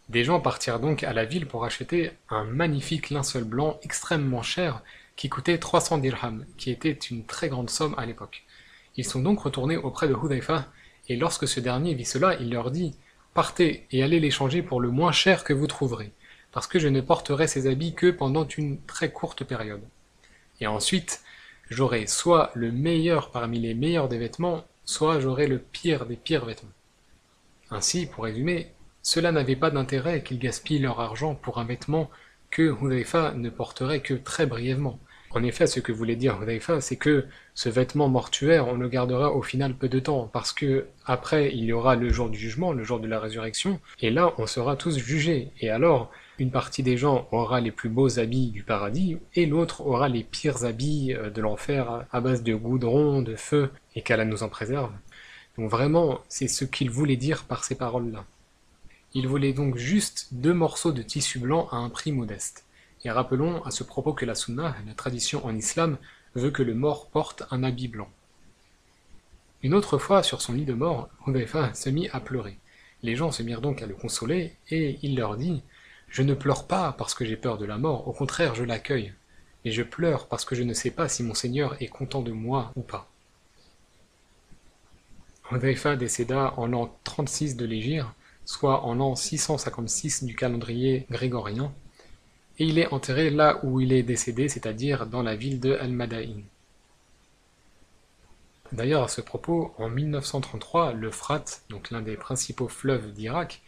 Des gens partirent donc à la ville pour acheter un magnifique linceul blanc extrêmement cher qui coûtait 300 dirhams, qui était une très grande somme à l'époque. Ils sont donc retournés auprès de Hudayfa, et lorsque ce dernier vit cela, il leur dit Partez et allez l'échanger pour le moins cher que vous trouverez, parce que je ne porterai ces habits que pendant une très courte période. Et ensuite, j'aurai soit le meilleur parmi les meilleurs des vêtements, soit j'aurai le pire des pires vêtements. Ainsi, pour résumer, cela n'avait pas d'intérêt qu'ils gaspillent leur argent pour un vêtement que Hudayfa ne porterait que très brièvement. En effet, ce que voulait dire Hudayfa, c'est que ce vêtement mortuaire, on le gardera au final peu de temps, parce que après, il y aura le jour du jugement, le jour de la résurrection, et là, on sera tous jugés. Et alors, une partie des gens aura les plus beaux habits du paradis, et l'autre aura les pires habits euh, de l'enfer à base de goudron, de feu, et qu'Allah nous en préserve. Donc vraiment, c'est ce qu'il voulait dire par ces paroles-là. Il voulait donc juste deux morceaux de tissu blanc à un prix modeste. Et rappelons à ce propos que la sunna, la tradition en islam, veut que le mort porte un habit blanc. Une autre fois, sur son lit de mort, Hudayfa se mit à pleurer. Les gens se mirent donc à le consoler, et il leur dit Je ne pleure pas parce que j'ai peur de la mort, au contraire, je l'accueille. Mais je pleure parce que je ne sais pas si mon Seigneur est content de moi ou pas. Hudayfa décéda en l'an 36 de l'Égypte, soit en l'an 656 du calendrier grégorien, et il est enterré là où il est décédé, c'est-à-dire dans la ville de Al-Madain. D'ailleurs, à ce propos, en 1933, le Frat, donc l'un des principaux fleuves d'Irak,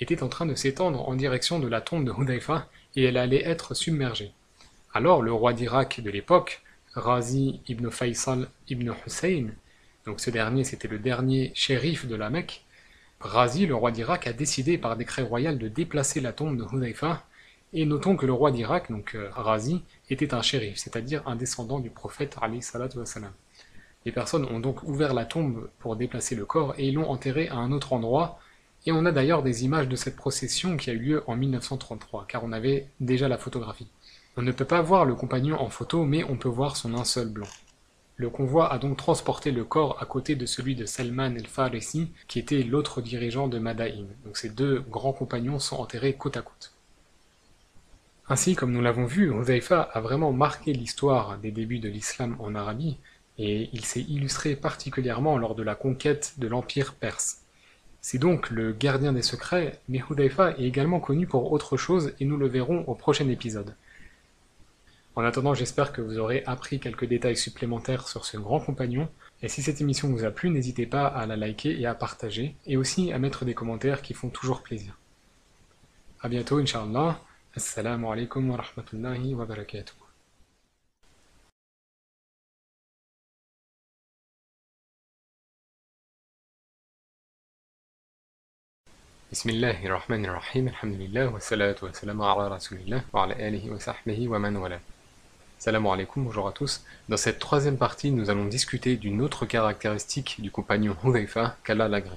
était en train de s'étendre en direction de la tombe de Hudayfa et elle allait être submergée. Alors, le roi d'Irak de l'époque, Razi ibn Faisal ibn Hussein, donc ce dernier c'était le dernier shérif de la Mecque, Razi, le roi d'Irak, a décidé par décret royal de déplacer la tombe de Hudayfa, et notons que le roi d'Irak, donc euh, Razi, était un shérif, c'est-à-dire un descendant du prophète Ali. Les personnes ont donc ouvert la tombe pour déplacer le corps et l'ont enterré à un autre endroit, et on a d'ailleurs des images de cette procession qui a eu lieu en 1933, car on avait déjà la photographie. On ne peut pas voir le compagnon en photo, mais on peut voir son linceul blanc. Le convoi a donc transporté le corps à côté de celui de Salman el-Farisi, qui était l'autre dirigeant de Madain. Donc ces deux grands compagnons sont enterrés côte à côte. Ainsi, comme nous l'avons vu, Huzaifa a vraiment marqué l'histoire des débuts de l'islam en Arabie, et il s'est illustré particulièrement lors de la conquête de l'Empire perse. C'est donc le gardien des secrets, mais Hudayfa est également connu pour autre chose et nous le verrons au prochain épisode. En attendant, j'espère que vous aurez appris quelques détails supplémentaires sur ce grand compagnon. Et si cette émission vous a plu, n'hésitez pas à la liker et à partager, et aussi à mettre des commentaires qui font toujours plaisir. A bientôt, Inch'Allah. Assalamu alaikum wa rahmatullahi wa barakatuh. Salam alaikum, bonjour à tous. Dans cette troisième partie, nous allons discuter d'une autre caractéristique du compagnon Hudayfa qu'Allah l'agrée.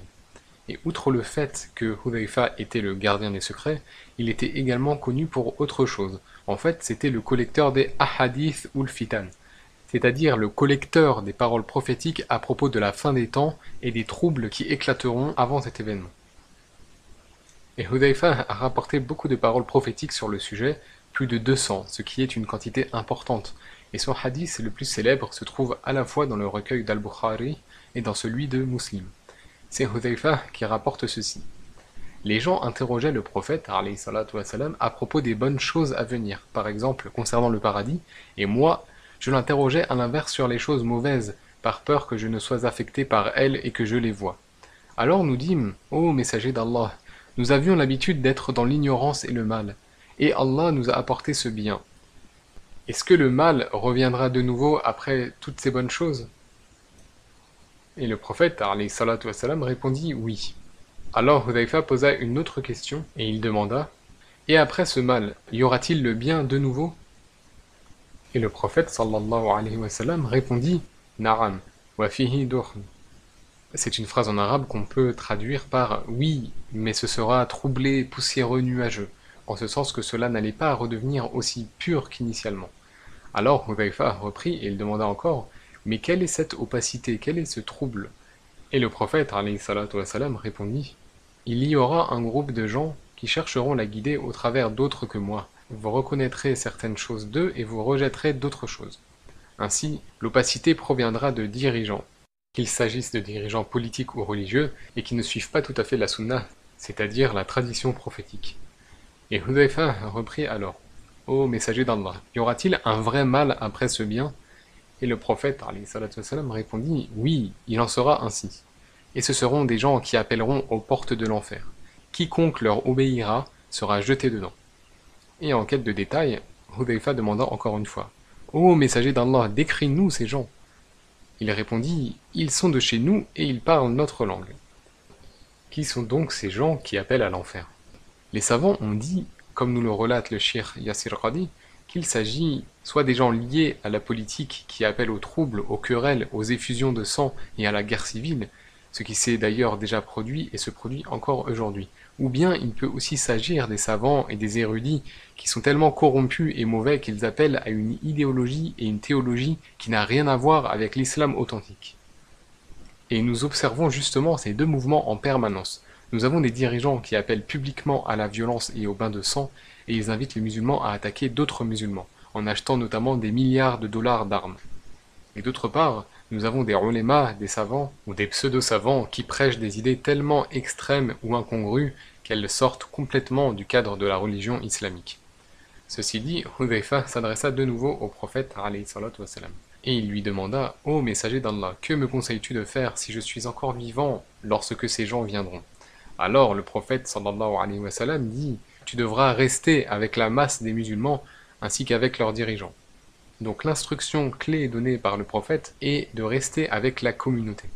Et outre le fait que Hudayfa était le gardien des secrets, il était également connu pour autre chose. En fait, c'était le collecteur des ahadith ou fitan, c'est-à-dire le collecteur des paroles prophétiques à propos de la fin des temps et des troubles qui éclateront avant cet événement. Et Hudayfa a rapporté beaucoup de paroles prophétiques sur le sujet, plus de 200, ce qui est une quantité importante, et son hadith le plus célèbre se trouve à la fois dans le recueil d'Al-Bukhari et dans celui de Muslim. C'est Hudayfa qui rapporte ceci. Les gens interrogeaient le prophète wassalam, à propos des bonnes choses à venir, par exemple concernant le paradis, et moi, je l'interrogeais à l'inverse sur les choses mauvaises, par peur que je ne sois affecté par elles et que je les vois. Alors nous dîmes, ô messager d'Allah, nous avions l'habitude d'être dans l'ignorance et le mal, et Allah nous a apporté ce bien. Est-ce que le mal reviendra de nouveau après toutes ces bonnes choses? Et le prophète répondit oui. Alors Hudayfa posa une autre question et il demanda Et après ce mal, y aura-t-il le bien de nouveau? Et le prophète sallallahu alayhi wa répondit Naram, wa fihi C'est une phrase en arabe qu'on peut traduire par oui, mais ce sera troublé, poussiéreux, nuageux, en ce sens que cela n'allait pas redevenir aussi pur qu'initialement. Alors Hudayfa reprit et il demanda encore Mais quelle est cette opacité, quel est ce trouble? Et le prophète répondit Il y aura un groupe de gens qui chercheront la guider au travers d'autres que moi. Vous reconnaîtrez certaines choses d'eux et vous rejetterez d'autres choses. Ainsi, l'opacité proviendra de dirigeants, qu'il s'agisse de dirigeants politiques ou religieux, et qui ne suivent pas tout à fait la sunna, c'est-à-dire la tradition prophétique. Et Hudayfa reprit alors Ô messager d'Allah, y aura-t-il un vrai mal après ce bien? Et le prophète répondit Oui, il en sera ainsi. Et ce seront des gens qui appelleront aux portes de l'enfer. Quiconque leur obéira sera jeté dedans. Et en quête de détails, Hudayfa demanda encore une fois Ô messager d'Allah, décris-nous ces gens. Il répondit Ils sont de chez nous et ils parlent notre langue. Qui sont donc ces gens qui appellent à l'enfer? Les savants ont dit comme nous le relate le shir Yassir Qadi, qu'il s'agit soit des gens liés à la politique qui appellent aux troubles, aux querelles, aux effusions de sang et à la guerre civile, ce qui s'est d'ailleurs déjà produit et se produit encore aujourd'hui, ou bien il peut aussi s'agir des savants et des érudits qui sont tellement corrompus et mauvais qu'ils appellent à une idéologie et une théologie qui n'a rien à voir avec l'islam authentique. Et nous observons justement ces deux mouvements en permanence, nous avons des dirigeants qui appellent publiquement à la violence et au bain de sang, et ils invitent les musulmans à attaquer d'autres musulmans, en achetant notamment des milliards de dollars d'armes. Et d'autre part, nous avons des ulémas, des savants, ou des pseudo-savants qui prêchent des idées tellement extrêmes ou incongrues qu'elles sortent complètement du cadre de la religion islamique. Ceci dit, Hudayfa s'adressa de nouveau au prophète et il lui demanda Ô messager d'Allah, que me conseilles-tu de faire si je suis encore vivant lorsque ces gens viendront? Alors le prophète sallallahu alayhi wa sallam dit Tu devras rester avec la masse des musulmans ainsi qu'avec leurs dirigeants. Donc l'instruction clé donnée par le prophète est de rester avec la communauté.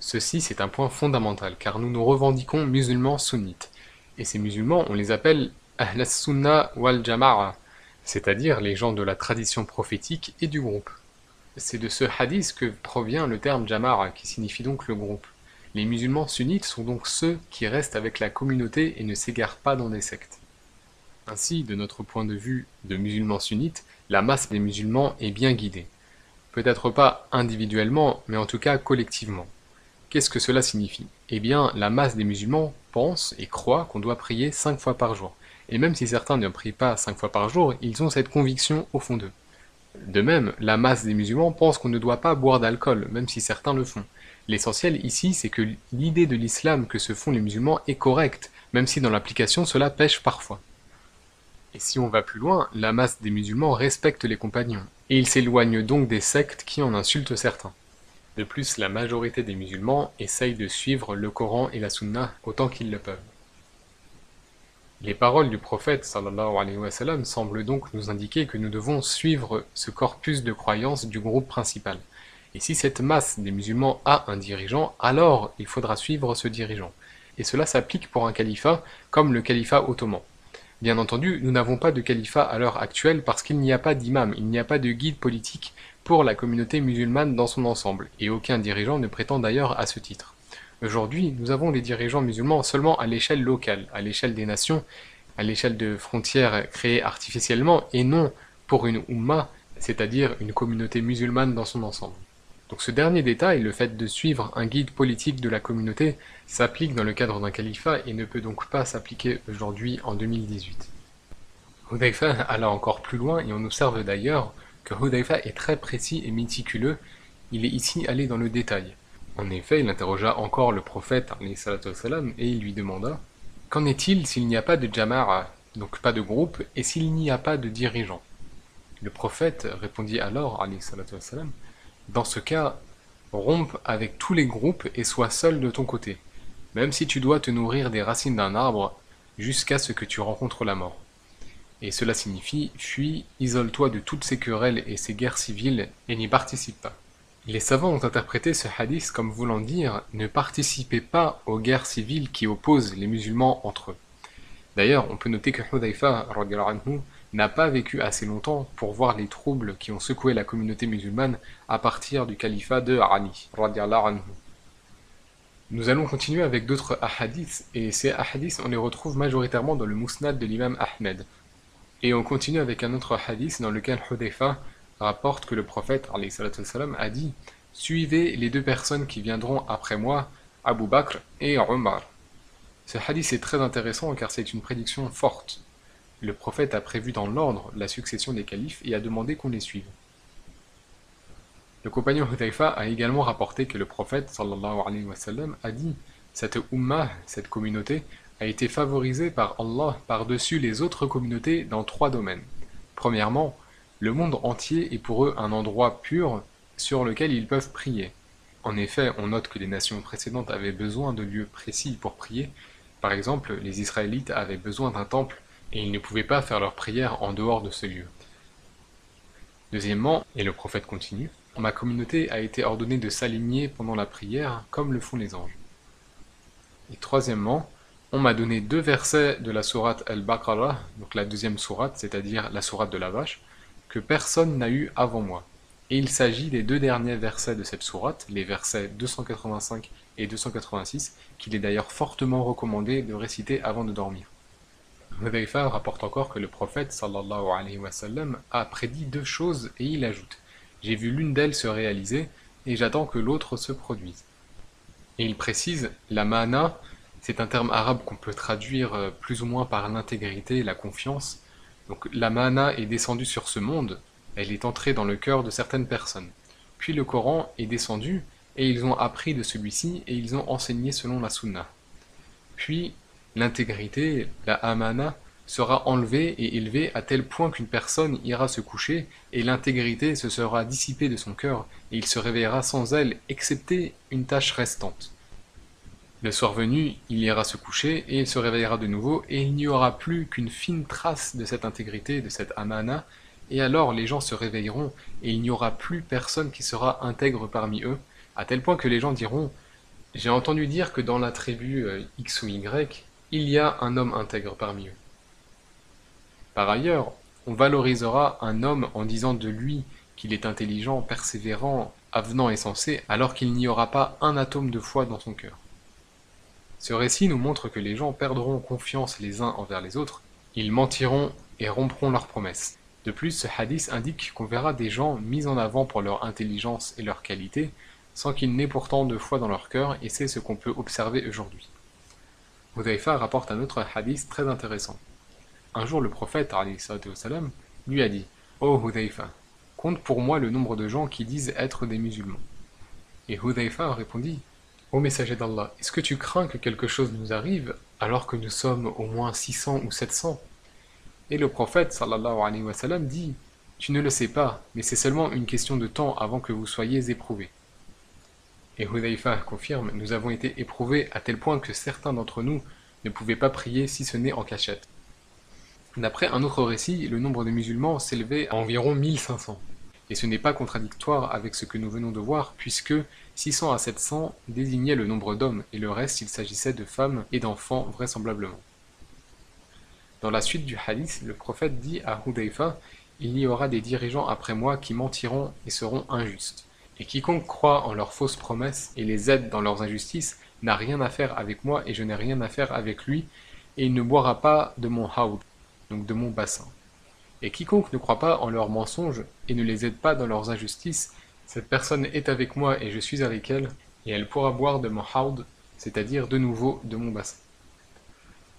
Ceci c'est un point fondamental car nous nous revendiquons musulmans sunnites. Et ces musulmans on les appelle Ahl sunnah wal Jama'a, c'est-à-dire les gens de la tradition prophétique et du groupe. C'est de ce hadith que provient le terme Jama'a qui signifie donc le groupe. Les musulmans sunnites sont donc ceux qui restent avec la communauté et ne s'égarent pas dans des sectes. Ainsi, de notre point de vue de musulmans sunnites, la masse des musulmans est bien guidée. Peut-être pas individuellement, mais en tout cas collectivement. Qu'est-ce que cela signifie? Eh bien, la masse des musulmans pense et croit qu'on doit prier cinq fois par jour. Et même si certains ne prient pas cinq fois par jour, ils ont cette conviction au fond d'eux. De même, la masse des musulmans pense qu'on ne doit pas boire d'alcool, même si certains le font. L'essentiel ici, c'est que l'idée de l'islam que se font les musulmans est correcte, même si dans l'application cela pêche parfois. Et si on va plus loin, la masse des musulmans respecte les compagnons, et ils s'éloignent donc des sectes qui en insultent certains. De plus, la majorité des musulmans essayent de suivre le Coran et la Sunna autant qu'ils le peuvent. Les paroles du prophète sallallahu semblent donc nous indiquer que nous devons suivre ce corpus de croyances du groupe principal, et si cette masse des musulmans a un dirigeant, alors il faudra suivre ce dirigeant. Et cela s'applique pour un califat comme le califat ottoman. Bien entendu, nous n'avons pas de califat à l'heure actuelle parce qu'il n'y a pas d'imam, il n'y a pas de guide politique pour la communauté musulmane dans son ensemble, et aucun dirigeant ne prétend d'ailleurs à ce titre. Aujourd'hui, nous avons des dirigeants musulmans seulement à l'échelle locale, à l'échelle des nations, à l'échelle de frontières créées artificiellement, et non pour une Ummah, c'est-à-dire une communauté musulmane dans son ensemble. Donc ce dernier détail, le fait de suivre un guide politique de la communauté, s'applique dans le cadre d'un califat et ne peut donc pas s'appliquer aujourd'hui en 2018. Hudayfa alla encore plus loin et on observe d'ailleurs que Hudayfa est très précis et méticuleux, il est ici allé dans le détail. En effet, il interrogea encore le prophète et il lui demanda Qu'en est-il s'il n'y a pas de jamara, donc pas de groupe, et s'il n'y a pas de dirigeant Le prophète répondit alors dans ce cas, rompe avec tous les groupes et sois seul de ton côté, même si tu dois te nourrir des racines d'un arbre jusqu'à ce que tu rencontres la mort. Et cela signifie fuis, isole-toi de toutes ces querelles et ces guerres civiles et n'y participe pas. Les savants ont interprété ce hadith comme voulant dire ne participez pas aux guerres civiles qui opposent les musulmans entre eux. D'ailleurs, on peut noter que n'a pas vécu assez longtemps pour voir les troubles qui ont secoué la communauté musulmane à partir du califat de Ali. Nous allons continuer avec d'autres ahadiths, et ces ahadiths on les retrouve majoritairement dans le Mousnad de l'imam Ahmed. Et on continue avec un autre hadith dans lequel Hudayfa rapporte que le prophète a dit Suivez les deux personnes qui viendront après moi, Abu Bakr et Omar. Ce hadith est très intéressant car c'est une prédiction forte. Le prophète a prévu dans l'ordre la succession des califes et a demandé qu'on les suive. Le compagnon Hudayfa a également rapporté que le prophète a dit Cette ummah, cette communauté, a été favorisée par Allah par-dessus les autres communautés dans trois domaines. Premièrement, le monde entier est pour eux un endroit pur sur lequel ils peuvent prier. En effet, on note que les nations précédentes avaient besoin de lieux précis pour prier. Par exemple, les Israélites avaient besoin d'un temple et ils ne pouvaient pas faire leur prière en dehors de ce lieu. Deuxièmement, et le prophète continue, Ma communauté a été ordonnée de s'aligner pendant la prière comme le font les anges. Et troisièmement, on m'a donné deux versets de la sourate Al-Baqarah, donc la deuxième sourate, c'est-à-dire la sourate de la vache, que personne n'a eu avant moi. Et il s'agit des deux derniers versets de cette sourate, les versets 285 et 286, qu'il est d'ailleurs fortement recommandé de réciter avant de dormir. Hudayfa rapporte encore que le prophète a prédit deux choses et il ajoute j'ai vu l'une d'elles se réaliser, et j'attends que l'autre se produise. Et il précise, la mana, c'est un terme arabe qu'on peut traduire euh, plus ou moins par l'intégrité, la confiance. Donc la mana est descendue sur ce monde, elle est entrée dans le cœur de certaines personnes. Puis le Coran est descendu, et ils ont appris de celui-ci, et ils ont enseigné selon la sunna. Puis l'intégrité, la amana, sera enlevé et élevé à tel point qu'une personne ira se coucher, et l'intégrité se sera dissipée de son cœur, et il se réveillera sans elle, excepté une tâche restante. Le soir venu, il ira se coucher, et il se réveillera de nouveau, et il n'y aura plus qu'une fine trace de cette intégrité, de cette amana, et alors les gens se réveilleront, et il n'y aura plus personne qui sera intègre parmi eux, à tel point que les gens diront J'ai entendu dire que dans la tribu euh, X ou Y, il y a un homme intègre parmi eux. Par ailleurs, on valorisera un homme en disant de lui qu'il est intelligent, persévérant, avenant et sensé, alors qu'il n'y aura pas un atome de foi dans son cœur. Ce récit nous montre que les gens perdront confiance les uns envers les autres, ils mentiront et rompront leurs promesses. De plus, ce hadith indique qu'on verra des gens mis en avant pour leur intelligence et leur qualité, sans qu'ils n'aient pourtant de foi dans leur cœur, et c'est ce qu'on peut observer aujourd'hui. Hudayfa rapporte un autre hadith très intéressant. Un jour, le prophète lui a dit Ô oh compte pour moi le nombre de gens qui disent être des musulmans. Et Hudayfa répondit Ô messager d'Allah, est-ce que tu crains que quelque chose nous arrive alors que nous sommes au moins 600 ou 700 Et le prophète dit Tu ne le sais pas, mais c'est seulement une question de temps avant que vous soyez éprouvés. Et Hudayfa confirme Nous avons été éprouvés à tel point que certains d'entre nous ne pouvaient pas prier si ce n'est en cachette. D'après un autre récit, le nombre de musulmans s'élevait à environ 1500. Et ce n'est pas contradictoire avec ce que nous venons de voir, puisque 600 à 700 désignaient le nombre d'hommes, et le reste il s'agissait de femmes et d'enfants vraisemblablement. Dans la suite du hadith, le prophète dit à Hudayfa Il y aura des dirigeants après moi qui mentiront et seront injustes. Et quiconque croit en leurs fausses promesses et les aide dans leurs injustices n'a rien à faire avec moi et je n'ai rien à faire avec lui, et il ne boira pas de mon haoud donc de mon bassin. Et quiconque ne croit pas en leurs mensonges et ne les aide pas dans leurs injustices, cette personne est avec moi et je suis avec elle, et elle pourra boire de mon haoud, c'est-à-dire de nouveau de mon bassin.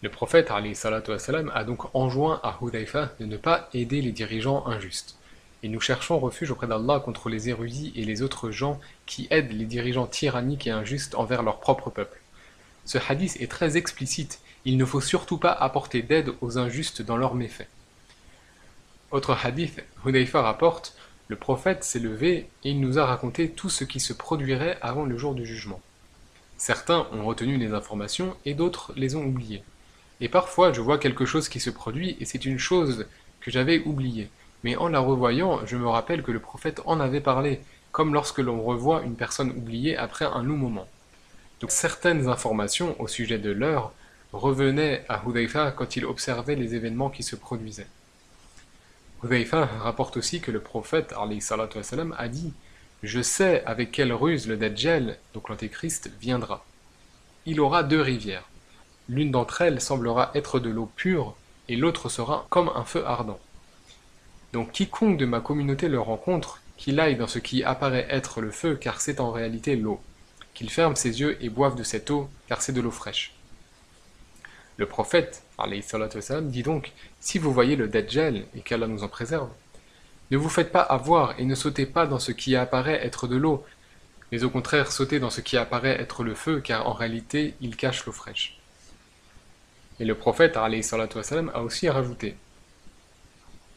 Le prophète a donc enjoint à Hudayfa de ne pas aider les dirigeants injustes. Et nous cherchons refuge auprès d'Allah contre les érudits et les autres gens qui aident les dirigeants tyranniques et injustes envers leur propre peuple. Ce hadith est très explicite il ne faut surtout pas apporter d'aide aux injustes dans leurs méfaits. Autre hadith, Hudayfa rapporte Le prophète s'est levé et il nous a raconté tout ce qui se produirait avant le jour du jugement. Certains ont retenu les informations et d'autres les ont oubliées. Et parfois je vois quelque chose qui se produit et c'est une chose que j'avais oubliée. Mais en la revoyant, je me rappelle que le prophète en avait parlé, comme lorsque l'on revoit une personne oubliée après un long moment. Donc certaines informations au sujet de l'heure revenait à Hudayfa quand il observait les événements qui se produisaient. Hudayfa rapporte aussi que le prophète a dit Je sais avec quelle ruse le Dajjal, donc l'Antéchrist, viendra. Il aura deux rivières. L'une d'entre elles semblera être de l'eau pure et l'autre sera comme un feu ardent. Donc quiconque de ma communauté le rencontre, qu'il aille dans ce qui apparaît être le feu, car c'est en réalité l'eau. Qu'il ferme ses yeux et boive de cette eau, car c'est de l'eau fraîche. Le prophète, wassalam, dit donc, si vous voyez le Dajjal, et qu'Allah nous en préserve, ne vous faites pas avoir et ne sautez pas dans ce qui apparaît être de l'eau, mais au contraire sautez dans ce qui apparaît être le feu, car en réalité il cache l'eau fraîche. Et le prophète wassalam, a aussi rajouté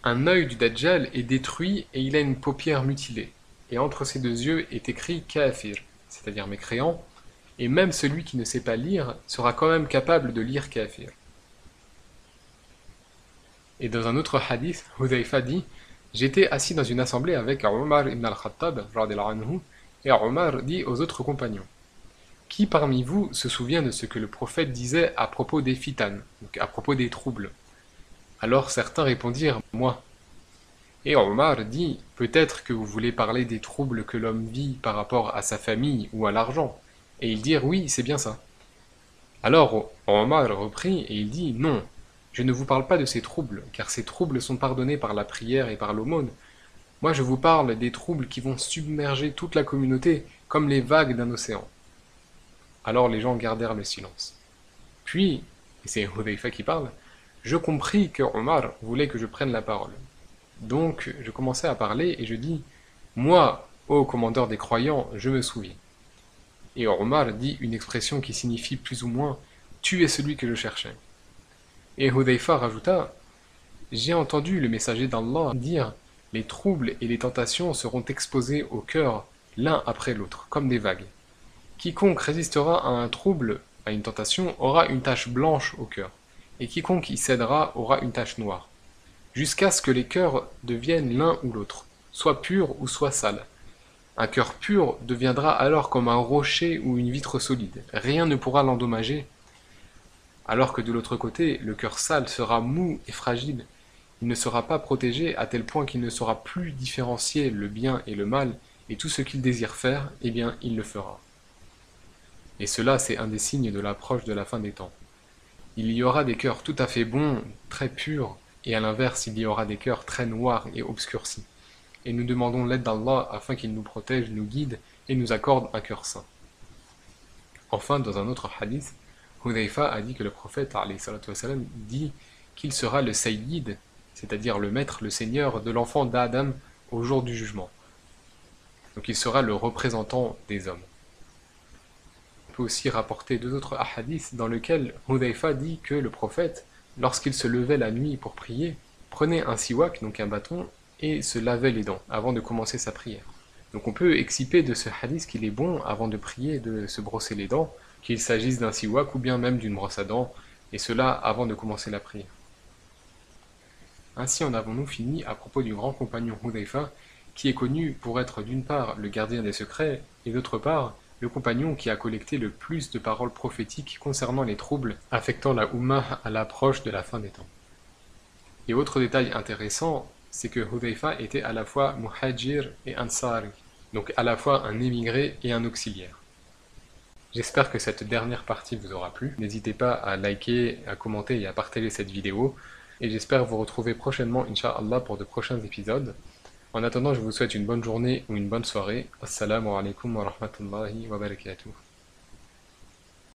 Un œil du Dajjal est détruit et il a une paupière mutilée, et entre ses deux yeux est écrit Kafir, c'est-à-dire mécréant, et même celui qui ne sait pas lire sera quand même capable de lire Kafir. Et dans un autre hadith, Hudayfa dit J'étais assis dans une assemblée avec Omar ibn al-Khattab, et Omar dit aux autres compagnons Qui parmi vous se souvient de ce que le prophète disait à propos des fitanes, à propos des troubles? Alors certains répondirent Moi. Et Omar dit Peut-être que vous voulez parler des troubles que l'homme vit par rapport à sa famille ou à l'argent. Et ils dirent oui, c'est bien ça. Alors Omar reprit et il dit non, je ne vous parle pas de ces troubles, car ces troubles sont pardonnés par la prière et par l'aumône. Moi je vous parle des troubles qui vont submerger toute la communauté comme les vagues d'un océan. Alors les gens gardèrent le silence. Puis, et c'est Hudayfa qui parle, je compris que Omar voulait que je prenne la parole. Donc je commençai à parler et je dis Moi, ô commandeur des croyants, je me souviens. Et Omar dit une expression qui signifie plus ou moins Tu es celui que je cherchais. Et Hudayfa rajouta J'ai entendu le messager d'Allah dire Les troubles et les tentations seront exposés au cœur l'un après l'autre, comme des vagues. Quiconque résistera à un trouble, à une tentation, aura une tache blanche au cœur, et quiconque y cédera aura une tache noire, jusqu'à ce que les cœurs deviennent l'un ou l'autre, soit purs ou soit sales un cœur pur deviendra alors comme un rocher ou une vitre solide, rien ne pourra l'endommager, alors que de l'autre côté, le cœur sale sera mou et fragile, il ne sera pas protégé à tel point qu'il ne saura plus différencier le bien et le mal, et tout ce qu'il désire faire, eh bien, il le fera. Et cela, c'est un des signes de l'approche de la fin des temps. Il y aura des cœurs tout à fait bons, très purs, et à l'inverse, il y aura des cœurs très noirs et obscurcis et nous demandons l'aide d'Allah afin qu'il nous protège, nous guide et nous accorde un cœur saint. Enfin, dans un autre hadith, Hudayfa a dit que le prophète wassalam, dit qu'il sera le Sayyid, c'est-à-dire le maître, le seigneur de l'enfant d'Adam au jour du jugement. Donc il sera le représentant des hommes. Peut aussi rapporter deux autres hadiths dans lesquels Hudayfa dit que le prophète, lorsqu'il se levait la nuit pour prier, prenait un siwak, donc un bâton, et se lavait les dents avant de commencer sa prière. Donc on peut exciper de ce hadith qu'il est bon, avant de prier, de se brosser les dents, qu'il s'agisse d'un siwak ou bien même d'une brosse à dents, et cela avant de commencer la prière. Ainsi en avons-nous fini à propos du grand compagnon Hudayfa, qui est connu pour être d'une part le gardien des secrets, et d'autre part le compagnon qui a collecté le plus de paroles prophétiques concernant les troubles affectant la Ummah à l'approche de la fin des temps. Et autre détail intéressant, c'est que Hudayfa était à la fois muhajir et ansari, donc à la fois un émigré et un auxiliaire. J'espère que cette dernière partie vous aura plu. N'hésitez pas à liker, à commenter et à partager cette vidéo. Et j'espère vous retrouver prochainement, Inch'Allah, pour de prochains épisodes. En attendant, je vous souhaite une bonne journée ou une bonne soirée. Assalamu alaikum wa rahmatullahi wa barakatuh.